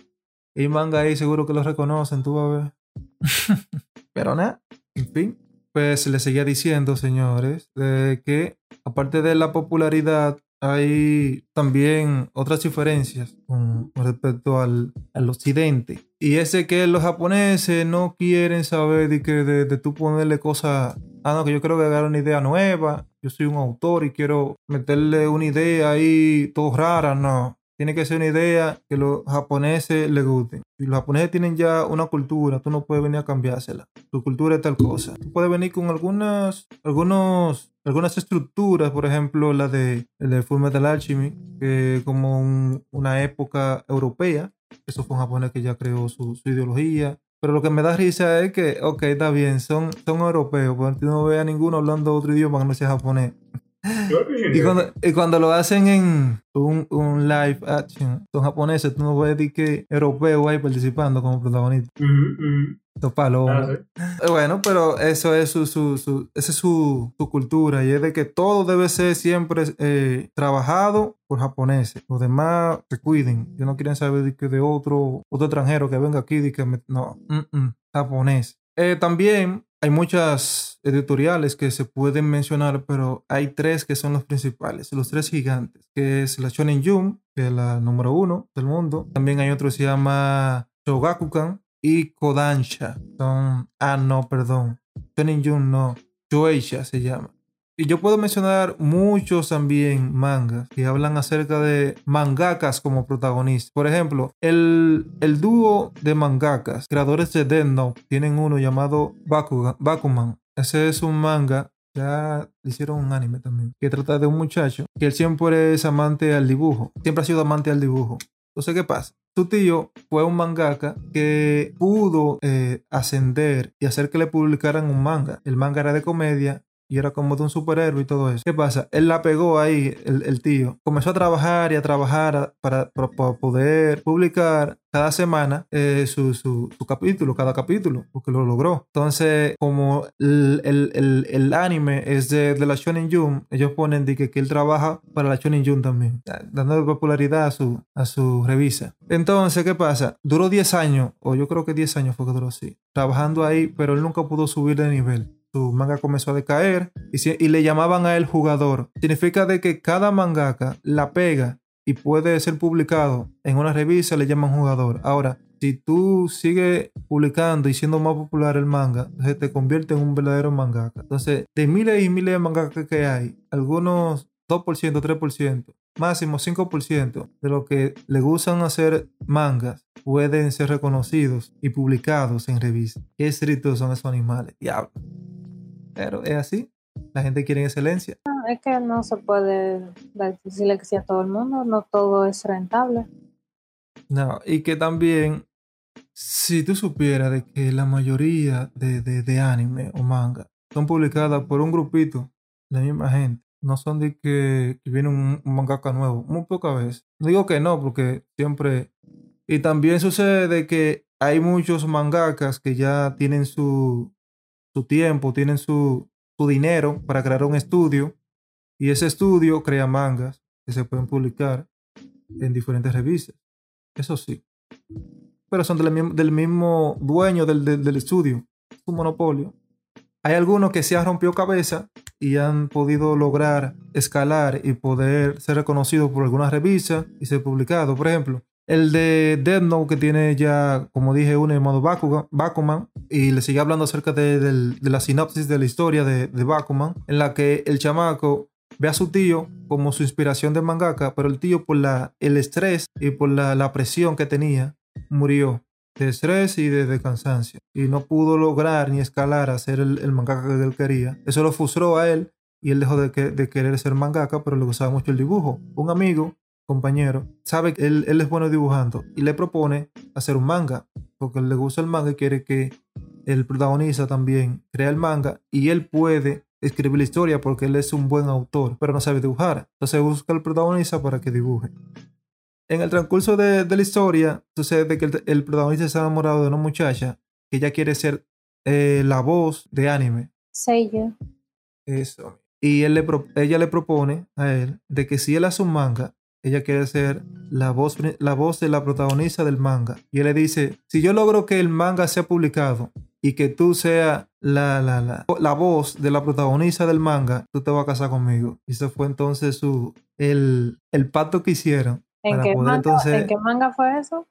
y manga ahí seguro que lo reconocen, tú vas a ver. Pero nada, en fin. Pues le seguía diciendo, señores, de que aparte de la popularidad, hay también otras diferencias con, respecto al, al occidente. Y es de que los japoneses no quieren saber de que de, de tú ponerle cosas. Ah, no, que yo quiero agregar una idea nueva. Yo soy un autor y quiero meterle una idea ahí todo rara. No. Tiene que ser una idea que los japoneses les gusten. Si los japoneses tienen ya una cultura, tú no puedes venir a cambiársela. Tu cultura es tal cosa. Tú puedes venir con algunas, algunos, algunas estructuras, por ejemplo, la de, de Full Metal Alchemy, que como un- una época europea. Eso fue un japonés que ya creó su, su ideología. Pero lo que me da risa es que, ok, está bien, son, son europeos, pero no ves a ninguno hablando otro idioma que no sea japonés. Y cuando, y cuando lo hacen en un, un live action, son japoneses, tú no ves que europeos ahí participando como protagonistas. Ujú, ujú. Estos palos. Ah, sí. Eh, Bueno, pero eso es su, su, su- esa es su, su cultura y es de que todo debe ser siempre eh, trabajado por japoneses. Los demás se cuiden. Que no quieren saber de, que de otro, otro extranjero que venga aquí. De que me- no, mm, mm, japonés. Eh, también hay muchas editoriales que se pueden mencionar, pero hay tres que son los principales, los tres gigantes, que es la Shonen Jump, que es la número uno del mundo. También hay otro que se llama Shogakukan y Kodansha. Son, ah, no, perdón. Shonen Jump no. Shueisha se llama. Y yo puedo mencionar muchos también mangas que hablan acerca de mangakas como protagonistas. Por ejemplo, el, el dúo de mangakas, creadores de Death Note, tienen uno llamado Bakugan- Bakuman. Ese es un manga, ya hicieron un anime también, que trata de un muchacho que él siempre es amante al dibujo. Siempre ha sido amante al dibujo. Entonces, ¿qué pasa? Su tío fue un mangaka que pudo eh, ascender y hacer que le publicaran un manga. El manga era de comedia y era como de un superhéroe y todo eso. ¿Qué pasa? Él la pegó ahí, el, el tío. Comenzó a trabajar y a trabajar para, para- poder publicar cada semana eh, su, su- capítulo, cada capítulo, porque lo logró. Entonces, como el, el- el- el anime es de, de la Shonen Jump, ellos ponen de que, que él trabaja para la Shonen Jump también, dando popularidad a su, a su revista. Entonces, ¿qué pasa? Duró 10 años, o yo creo que 10 años fue que duró así, trabajando ahí, pero él nunca pudo subir de nivel su manga comenzó a decaer y, le llamaban a él jugador. Significa de que cada mangaka la pega y puede ser publicado en una revista, le llaman jugador. Ahora, si tú sigues publicando y siendo más popular el manga, se te convierte en un verdadero mangaka. Entonces, de miles y miles de mangakas que hay, algunos 2%, 3%, máximo 5% de lo que le gustan hacer mangas pueden ser reconocidos y publicados en revistas. Qué estrictos son esos animales, diablo. Pero es así. La gente quiere excelencia. No, es que no se puede que sí a todo el mundo, no todo es rentable. No, y que también, si tú supieras de que la mayoría de, de, de anime o manga son publicadas por un grupito de la misma gente, no son de que, que viene un, un mangaka nuevo, muy pocas veces. No digo que no, porque siempre... Y también sucede de que hay muchos mangakas que ya tienen su, su tiempo, tienen su, su dinero para crear un estudio y ese estudio crea mangas que se pueden publicar en diferentes revistas. Eso sí. Pero son del mismo, del mismo dueño del, del, estudio. Es un monopolio. Hay algunos que se han rompido cabeza y han podido lograr escalar y poder ser reconocidos por algunas revistas y ser publicados. Por ejemplo, el de Death Note que tiene ya, como dije, uno llamado Bakugan, Bakuman y le sigue hablando acerca de, la sinopsis de la historia de, de Bakuman, en la que el chamaco ve a su tío como su inspiración de mangaka, pero el tío por la, el estrés y por la, presión que tenía, murió de estrés y de, cansancio. Y no pudo lograr ni escalar a ser el, el mangaka que él quería. Eso lo frustró a él y él dejó de, de querer ser mangaka, pero le gustaba mucho el dibujo. Un amigo, compañero, sabe que él, él es bueno dibujando y le propone hacer un manga, porque le gusta el manga y quiere que el protagonista también crea el manga y él puede escribir la historia porque él es un buen autor, pero no sabe dibujar. Entonces busca al protagonista para que dibuje. En el transcurso de, de la historia, sucede que el, el protagonista está enamorado de una muchacha que ella quiere ser eh, la voz de anime. Sello. Eso. Y él le pro- ella le propone a él de que si él hace un manga, ella quiere ser la voz, la voz de la protagonista del manga. Y él le dice, si yo logro que el manga sea publicado y que tú seas la, la, la, la voz de la protagonista del manga, tú te vas a casar conmigo. Y ese fue entonces su, el, el pacto que hicieron. ¿En para qué, poder manga, entonces ¿En qué manga fue eso?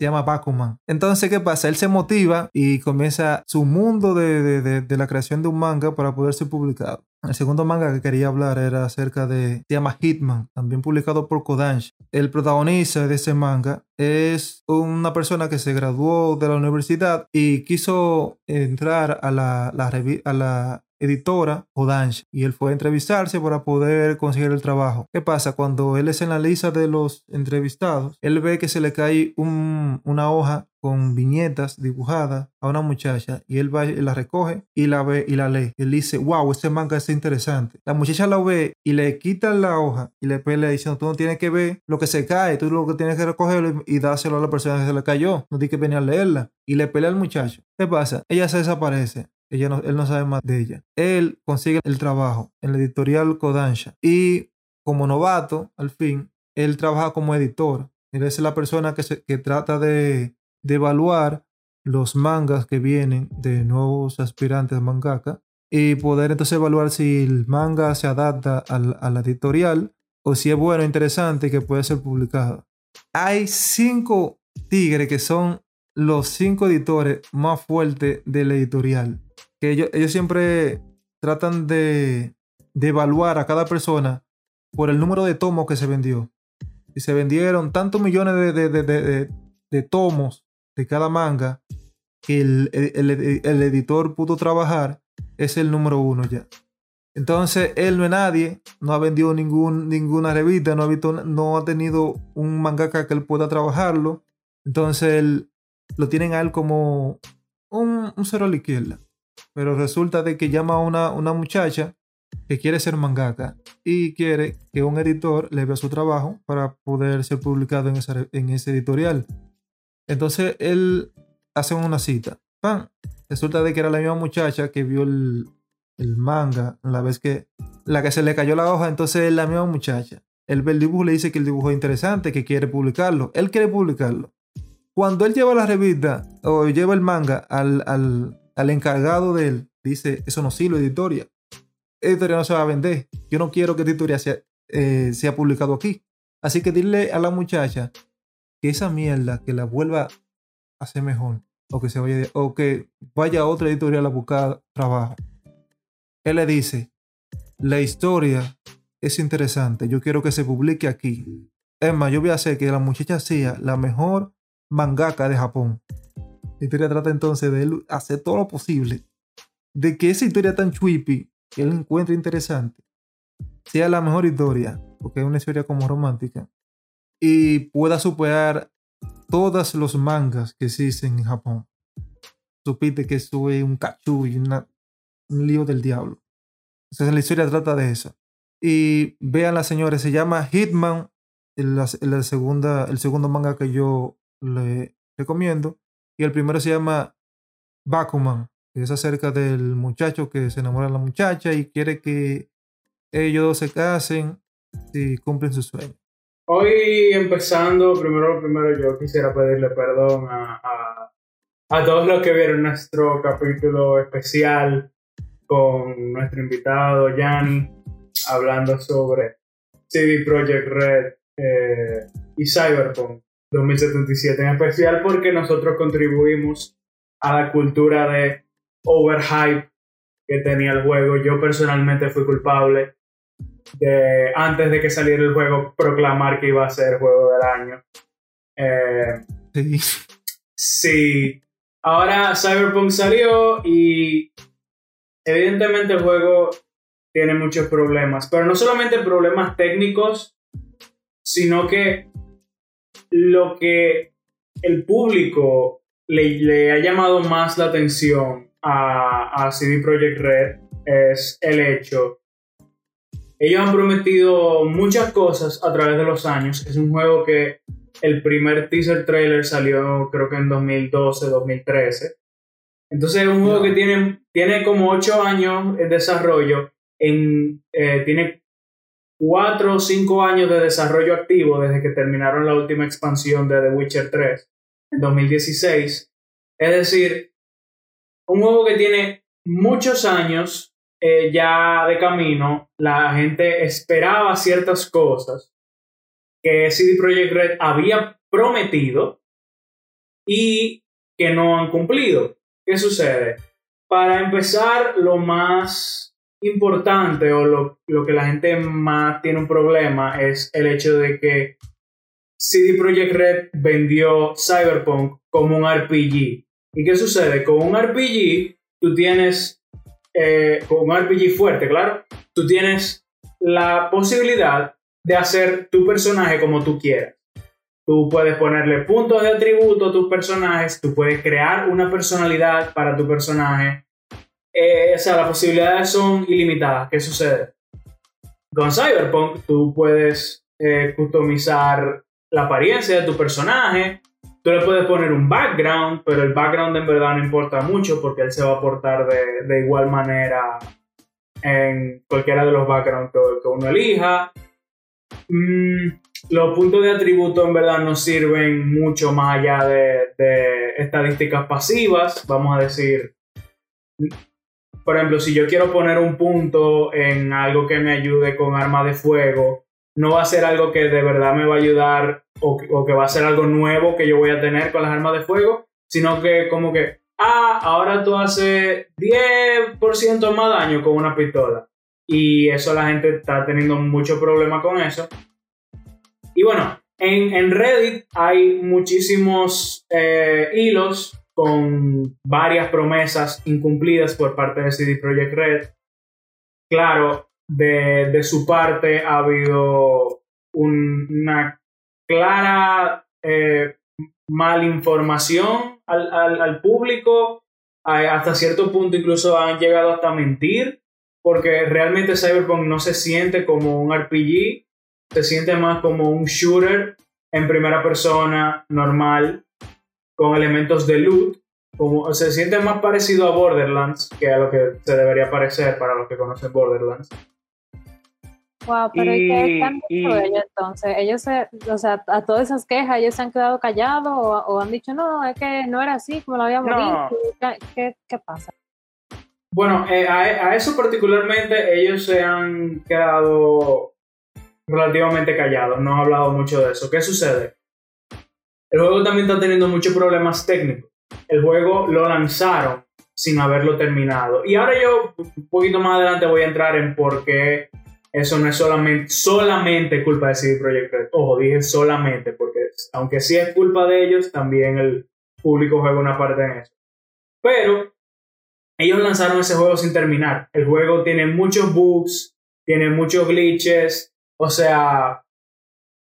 Se llama Bakuman. Entonces, ¿qué pasa? Él se motiva y comienza su mundo de, de- de- de la creación de un manga para poder ser publicado. El segundo manga que quería hablar era acerca de, se llama Hitman, también publicado por Kodansha. El protagonista de ese manga es una persona que se graduó de la universidad y quiso entrar a la, la a la editora Kodansha y él fue a entrevistarse para poder conseguir el trabajo. ¿Qué pasa? Cuando él es en la lista de los entrevistados, él ve que se le cae un- una hoja con viñetas dibujadas a una muchacha y él va y la recoge y la ve y la lee. Él dice, wow, este manga es interesante. La muchacha la ve y le quita la hoja y le pelea diciendo, tú no tienes que ver lo que se cae, tú lo que tienes que recogerlo y dárselo a la persona que se le cayó. No tienes que venir a leerla. Y le pelea al muchacho. ¿Qué pasa? Ella se desaparece. Ella él no sabe más de ella. Él consigue el trabajo en la editorial Kodansha y como novato, al fin, él trabaja como editor. Él es la persona que, se- que trata de, de evaluar los mangas que vienen de nuevos aspirantes mangaka y poder entonces evaluar si el manga se adapta al- a la editorial o si es bueno, interesante y que puede ser publicado. Hay cinco tigres que son los cinco editores más fuertes de la editorial. Que ellos, ellos siempre tratan de, de evaluar a cada persona por el número de tomos que se vendió. Y se vendieron tantos millones de, de- de- tomos de cada manga que el, el- el- el editor pudo trabajar, es el número uno ya. Entonces, él no es nadie, no ha vendido ningún, ninguna revista, no ha, visto, no ha tenido un mangaka que él pueda trabajarlo. Entonces, él, lo tienen a él como un, un cero a la izquierda. Pero resulta de que llama a una, una muchacha que quiere ser mangaka y quiere que un editor le vea su trabajo para poder ser publicado en, esa en ese editorial. Entonces él hace una cita. Resulta de que era la misma muchacha que vio el, el manga la vez que la que se le cayó la hoja, entonces es la misma muchacha. Él ve el dibujo le dice que el dibujo es interesante, que quiere publicarlo. Él quiere publicarlo. Cuando él lleva la revista o lleva el manga al, al, al encargado de él, dice, eso no sirve, editoria. Editoria no se va a vender. Yo no quiero que Editoria sea, eh, sea publicado aquí. Así que dile a la muchacha que esa mierda, que la vuelva a hacer mejor. O que, se vaya, o que vaya a otra editorial a buscar trabajo. Él le dice, la historia es interesante. Yo quiero que se publique aquí. Es más, yo voy a hacer que la muchacha sea la mejor mangaka de Japón. La historia trata entonces de él hacer todo lo posible de que esa historia tan chuipi que él encuentra interesante sea la mejor historia, porque es una historia como romántica, y pueda superar todos los mangas que existen en Japón. Supiste que eso es un cachú y una- un lío del diablo. Entonces la historia trata de eso. Y vean la señores, se llama Hitman, el, la segunda, el segundo manga que yo le recomiendo. Y el primero se llama Bakuman, que es acerca del muchacho que se enamora de la muchacha y quiere que ellos se casen y cumplen su sueño. Hoy empezando, primero lo primero yo quisiera pedirle perdón a, a, a todos los que vieron nuestro capítulo especial con nuestro invitado Yanni, hablando sobre CD Projekt Red eh, y Cyberpunk 2077, en especial porque nosotros contribuimos a la cultura de overhype que tenía el juego. Yo personalmente fui culpable de antes de que saliera el juego proclamar que iba a ser juego del año. Eh, Sí. sí, ahora Cyberpunk salió y evidentemente el juego tiene muchos problemas, pero no solamente problemas técnicos, sino que lo que el público le, ha llamado más la atención a, a CD Projekt Red es el hecho ellos han prometido muchas cosas a través de los años. Es un juego que el primer teaser trailer salió creo que en 2012, 2013. Entonces es un juego que tiene, tiene como 8 años de desarrollo. En, eh, tiene 4 o 5 años de desarrollo activo desde que terminaron la última expansión de The Witcher 3 en 2016. Es decir, un juego que tiene muchos años eh, ya de camino, la gente esperaba ciertas cosas que CD Projekt Red había prometido y que no han cumplido. ¿Qué sucede? Para empezar, lo más importante o lo, lo que la gente más tiene un problema es el hecho de que CD Projekt Red vendió Cyberpunk como un RPG. ¿Y qué sucede? Con un RPG tú tienes eh, con un RPG fuerte, claro, tú tienes la posibilidad de hacer tu personaje como tú quieras. Tú puedes ponerle puntos de atributo a tus personajes, tú puedes crear una personalidad para tu personaje. Eh, o sea, las posibilidades son ilimitadas. ¿Qué sucede? Con Cyberpunk tú puedes eh, customizar la apariencia de tu personaje, Tú le puedes poner un background, pero el background en verdad no importa mucho porque él se va a portar de, igual manera en cualquiera de los backgrounds que, uno elija. Mm, los puntos de atributo en verdad no sirven mucho más allá de, de estadísticas pasivas, vamos a decir. Por ejemplo, si yo quiero poner un punto en algo que me ayude con arma de fuego, no va a ser algo que de verdad me va a ayudar o, que va a ser algo nuevo que yo voy a tener con las armas de fuego, sino que como que, ah, ahora tú haces 10% más daño con una pistola. Y eso la gente está teniendo mucho problema con eso. Y bueno, en, Reddit hay muchísimos eh, hilos con varias promesas incumplidas por parte de CD Projekt Red. Claro, de, su parte ha habido una clara eh, malinformación al, al, público. Hasta cierto punto incluso han llegado hasta mentir, porque realmente Cyberpunk no se siente como un RPG, se siente más como un shooter en primera persona normal, con elementos de loot, como, se siente más parecido a Borderlands que a lo que se debería parecer para los que conocen Borderlands. Wow, pero y, ¿qué están ellos entonces? Ellos, o sea, a todas esas quejas, ellos se han quedado callados o, han dicho, no, es que no era así como lo habíamos dicho. ¿Qué, ¿Qué, pasa? Bueno, eh, a, a, eso particularmente ellos se han quedado relativamente callados, no han hablado mucho de eso. ¿Qué sucede? El juego también está teniendo muchos problemas técnicos. El juego lo lanzaron sin haberlo terminado. Y ahora yo, un poquito más adelante, voy a entrar en por qué eso no es solamente, solamente culpa de CD Projekt Red. Ojo, dije solamente, porque aunque sí es culpa de ellos, también el público juega una parte en eso. Pero ellos lanzaron ese juego sin terminar. El juego tiene muchos bugs, tiene muchos glitches, o sea,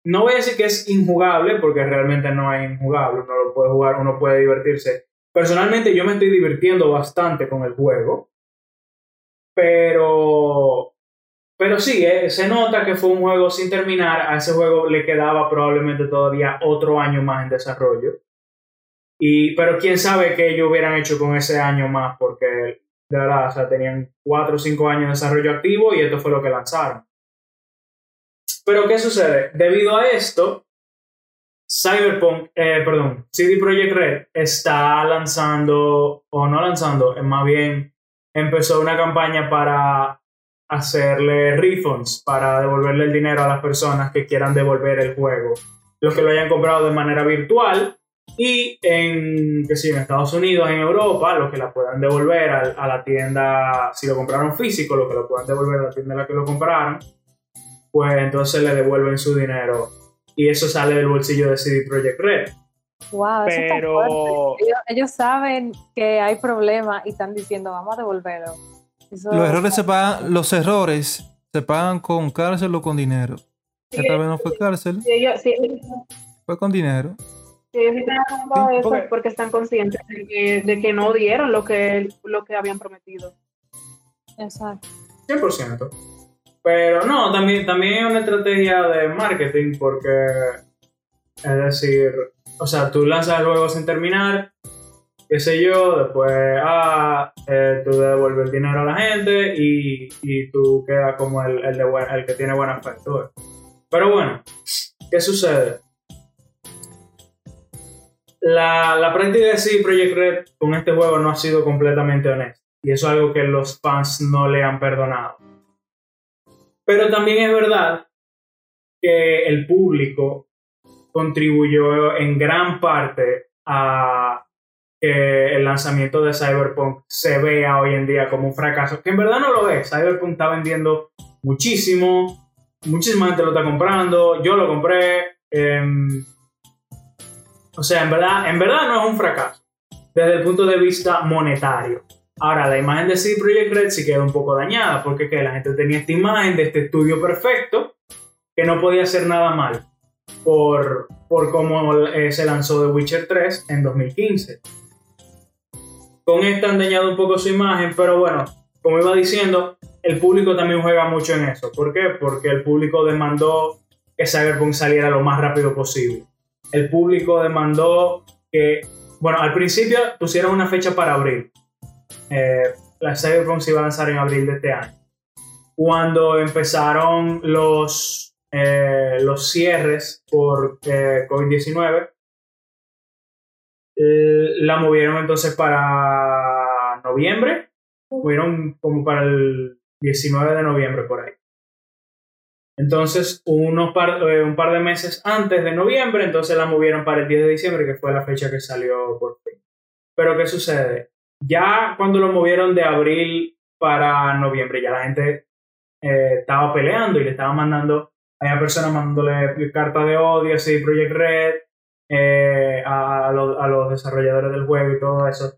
no voy a decir que es injugable, porque realmente no es injugable, uno lo puede jugar, uno puede divertirse. Personalmente yo me estoy divirtiendo bastante con el juego, pero pero sí, eh, se nota que fue un juego sin terminar. A ese juego le quedaba probablemente todavía otro año más en desarrollo. Y, pero quién sabe qué ellos hubieran hecho con ese año más, porque de verdad, o sea, tenían 4 o 5 años de desarrollo activo y esto fue lo que lanzaron. Pero ¿qué sucede? Debido a esto, Cyberpunk, eh, perdón, CD Projekt Red está lanzando, o no lanzando, más bien empezó una campaña para hacerle refunds para devolverle el dinero a las personas que quieran devolver el juego. Los que lo hayan comprado de manera virtual y en, que sí, en Estados Unidos, en Europa, los que la puedan devolver a, la tienda, si lo compraron físico, los que lo puedan devolver a la tienda en la que lo compraron, pues entonces le devuelven su dinero. Y eso sale del bolsillo de CD Projekt Red. Wow, pero ellos, ellos, saben que hay problemas y están diciendo vamos a devolverlo Eso- Los errores se pagan, los errores se pagan con cárcel o con dinero. Esta vez no fue cárcel, Si ellos, si, fue con dinero. ellos están Sí, eso porque- porque están conscientes de que, de que no dieron lo que, lo que habían prometido. Exacto. 100%. Pero no, también, también es una estrategia de marketing porque, es decir, o sea, tú lanzas el juego sin terminar, qué sé yo, después, ah, eh, tú devuelves el dinero a la gente y, y tú quedas como el, el, de buen- el que tiene buen aspecto. ¿eh? Pero bueno, ¿qué sucede? La, la práctica de CD Projekt Red con este juego no ha sido completamente honesta. Y eso es algo que los fans no le han perdonado. Pero también es verdad que el público contribuyó en gran parte a que el lanzamiento de Cyberpunk se vea hoy en día como un fracaso, que en verdad no lo es. Cyberpunk está vendiendo muchísimo, muchísima gente lo está comprando, yo lo compré. em, o sea, en verdad, en verdad no es un fracaso desde el punto de vista monetario. Ahora, la imagen de CD Projekt Red sí queda un poco dañada, porque que la gente tenía esta imagen de este estudio perfecto que no podía hacer nada mal por, por cómo eh, se lanzó The Witcher 3 en 2015. Con esta han dañado un poco su imagen, pero bueno, como iba diciendo, el público también juega mucho en eso. ¿Por qué? Porque el público demandó que Cyberpunk saliera lo más rápido posible. El público demandó que, bueno, al principio pusieron una fecha para abril. Eh, la Cyberpunk se iba a lanzar en abril de este año. Cuando empezaron los, eh, los cierres por eh, COVID-19, eh, la movieron entonces para noviembre. Movieron como para el 19 de noviembre por ahí. Entonces, unos par, eh, un par de meses antes de noviembre, entonces la movieron para el 10 de diciembre, que fue la fecha que salió por fin. Pero, ¿qué sucede? Ya cuando lo movieron de abril para noviembre, ya la gente eh, estaba peleando y le estaba mandando, había personas mandándole cartas de odio a CD Projekt Red, eh, a, los, a los desarrolladores del juego y todo eso.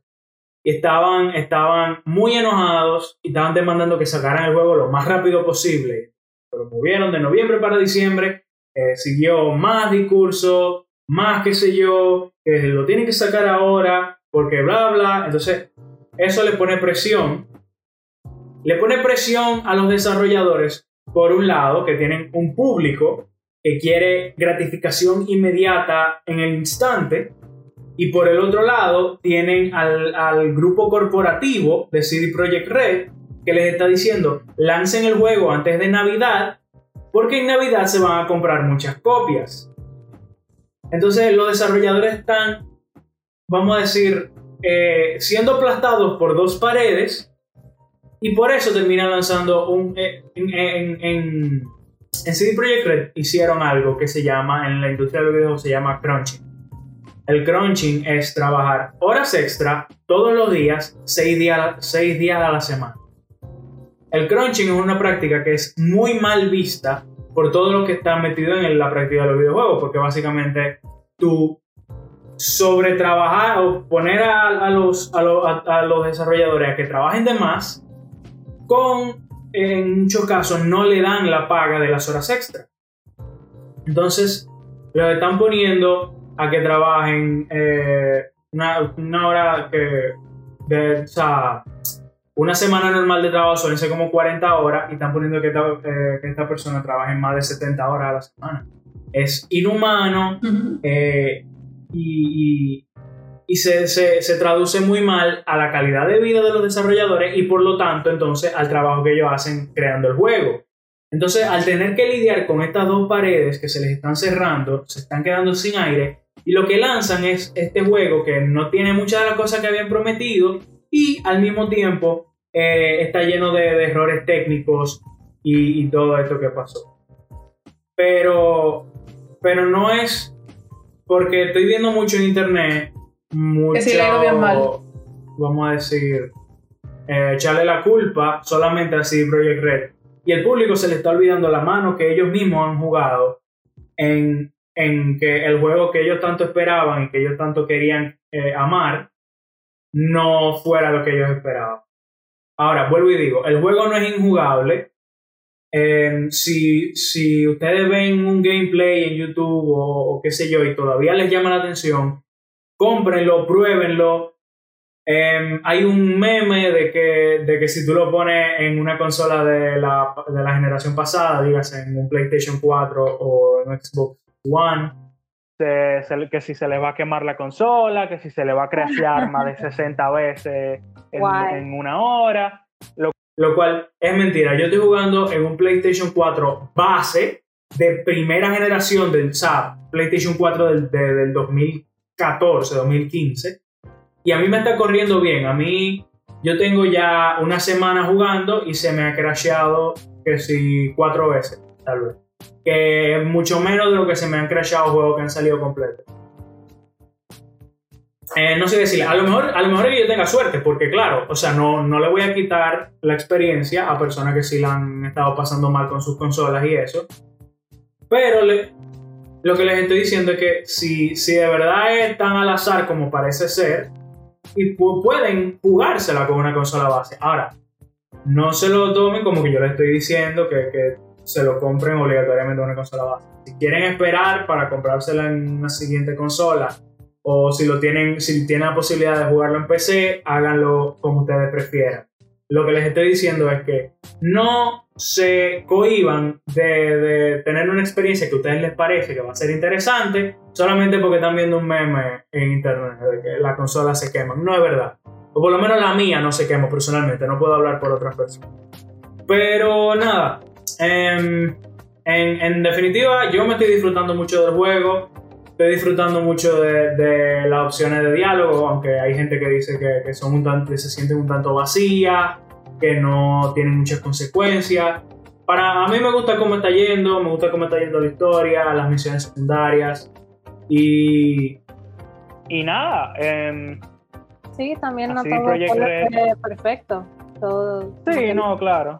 Y estaban, estaban muy enojados y estaban demandando que sacaran el juego lo más rápido posible. Lo movieron de noviembre para diciembre, eh, siguió más discurso, más qué sé yo, que lo tienen que sacar ahora, porque bla, bla. Entonces, eso le pone presión. Le pone presión a los desarrolladores, por un lado, que tienen un público que quiere gratificación inmediata en el instante, y por el otro lado tienen al, grupo corporativo de CD Projekt Red que les está diciendo lancen el juego antes de Navidad porque en Navidad se van a comprar muchas copias. Entonces los desarrolladores están, vamos a decir, eh, siendo aplastados por dos paredes y por eso terminan lanzando un... eh, en, en, en, en CD Projekt Red hicieron algo que se llama, en la industria de videojuegos se llama crunching. El crunching es trabajar horas extra todos los días, seis días, seis días a la semana. El crunching es una práctica que es muy mal vista por todo lo que está metido en la práctica de los videojuegos, porque básicamente tú sobre trabajar o poner a, a los, a, los, a, a los desarrolladores a que trabajen de más, con en muchos casos no le dan la paga de las horas extra. Entonces, lo están poniendo a que trabajen eh, una, una, hora que, de, o sea, una semana normal de trabajo suelen ser como 40 horas y están poniendo que esta, eh, que esta persona trabaje más de 70 horas a la semana. Es inhumano eh, y, y, y se, se, se, traduce muy mal a la calidad de vida de los desarrolladores y por lo tanto entonces al trabajo que ellos hacen creando el juego. Entonces al tener que lidiar con estas dos paredes que se les están cerrando, se están quedando sin aire y lo que lanzan es este juego que no tiene muchas de las cosas que habían prometido y al mismo tiempo eh, está lleno de, de errores técnicos y, y, todo esto que pasó. Pero, pero no es porque estoy viendo mucho en internet, mucho, si bien mal. vamos a decir, eh, echarle la culpa solamente a CD Projekt Red. Y el público se le está olvidando la mano que ellos mismos han jugado en, en que el juego que ellos tanto esperaban y que ellos tanto querían eh, amar no fuera lo que ellos esperaban. Ahora, vuelvo y digo, el juego no es injugable. Eh, si, si ustedes ven un gameplay en YouTube o, o qué sé yo y todavía les llama la atención, cómprenlo, pruébenlo. Eh, hay un meme de que, de que si tú lo pones en una consola de la, de la generación pasada, dígase en un PlayStation 4 o en Xbox One, se- se- que si se le va a quemar la consola, que si se le va a crashear más de 60 veces en, en una hora. lo cual es mentira. Yo estoy jugando en un PlayStation 4 base de primera generación del SAP, PlayStation 4 del, de- del 2014, 2015, y a mí me está corriendo bien. A mí, yo tengo ya una semana jugando y se me ha crasheado que si cuatro veces, tal vez. Que mucho menos de lo que se me han crasheado juegos que han salido completos. Eh, no sé decirle, a lo mejor, a lo mejor que yo tenga suerte, porque claro, o sea, no, no le voy a quitar la experiencia a personas que sí la han estado pasando mal con sus consolas y eso. Pero le- lo que les estoy diciendo es que si, si de verdad es tan al azar como parece ser, y pu- pueden jugársela con una consola base. Ahora, no se lo tomen como que yo les estoy diciendo que, que se lo compren obligatoriamente en una consola base. Si quieren esperar para comprársela en una siguiente consola, o si lo tienen, si tienen la posibilidad de jugarlo en PC, háganlo como ustedes prefieran. Lo que les estoy diciendo es que no se cohiban de, de tener una experiencia que a ustedes les parece que va a ser interesante solamente porque están viendo un meme en internet de que las consolas se queman. No es verdad. O por lo menos la mía no se quema personalmente, no puedo hablar por otras personas. Pero nada, em, en, en definitiva yo me estoy disfrutando mucho del juego, estoy disfrutando mucho de, de las opciones de diálogo, aunque hay gente que dice que, que son un tanto, que se sienten un tanto vacías, que no tienen muchas consecuencias. Para a mí me gusta cómo está yendo, me gusta cómo está yendo la historia, las misiones secundarias y Y nada, em, Sí, también no todo fue perfecto. Todo. sí, no, claro.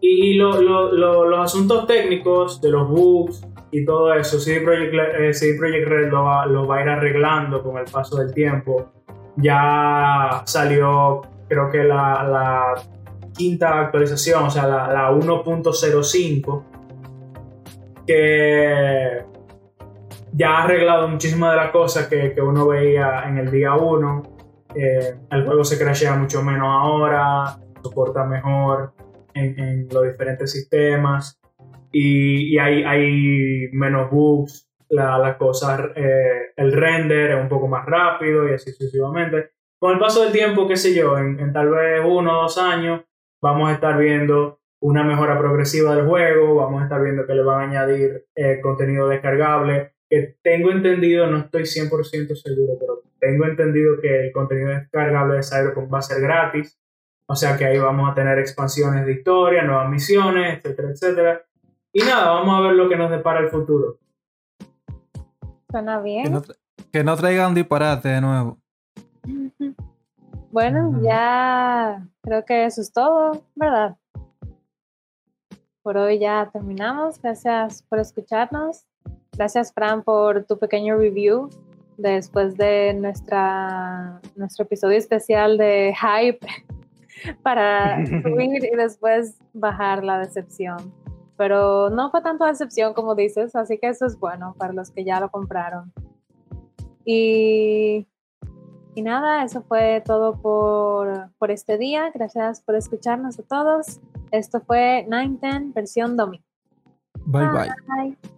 Y, y lo- lo- lo- los asuntos técnicos de los bugs y todo eso, CD Projekt, eh, CD Projekt Red lo va, lo va a ir arreglando con el paso del tiempo. Ya salió, creo que la, la quinta actualización, o sea, la, la 1.05, que ya ha arreglado muchísimas de las cosas que, que uno veía en el día 1. Eh, el juego se crashea mucho menos ahora, soporta mejor en, en los diferentes sistemas y, y hay, hay menos bugs, la- las cosas, eh, el render es un poco más rápido y así sucesivamente. Con el paso del tiempo, qué sé yo, en, en tal vez uno o dos años vamos a estar viendo una mejora progresiva del juego, vamos a estar viendo que le van a añadir eh, contenido descargable, que tengo entendido, no estoy 100% seguro, pero tengo entendido que el contenido descargable de Cyberpunk va a ser gratis. O sea que ahí vamos a tener expansiones de historia, nuevas misiones, etcétera, etcétera. Y nada, vamos a ver lo que nos depara el futuro. Suena Que bien. no, tra- que no traigan disparate de nuevo. Bueno, ya creo que eso es todo, ¿verdad? Por hoy ya terminamos. Gracias por escucharnos. Gracias, Fran, por tu pequeño review después de nuestra, nuestro episodio especial de Hype para subir y después bajar la decepción. Pero no fue tanto decepción como dices, así que eso es bueno para los que ya lo compraron. Y y nada, eso fue todo por, por este día. Gracias por escucharnos a todos. Esto fue 910 versión Domi. Bye bye. Bye.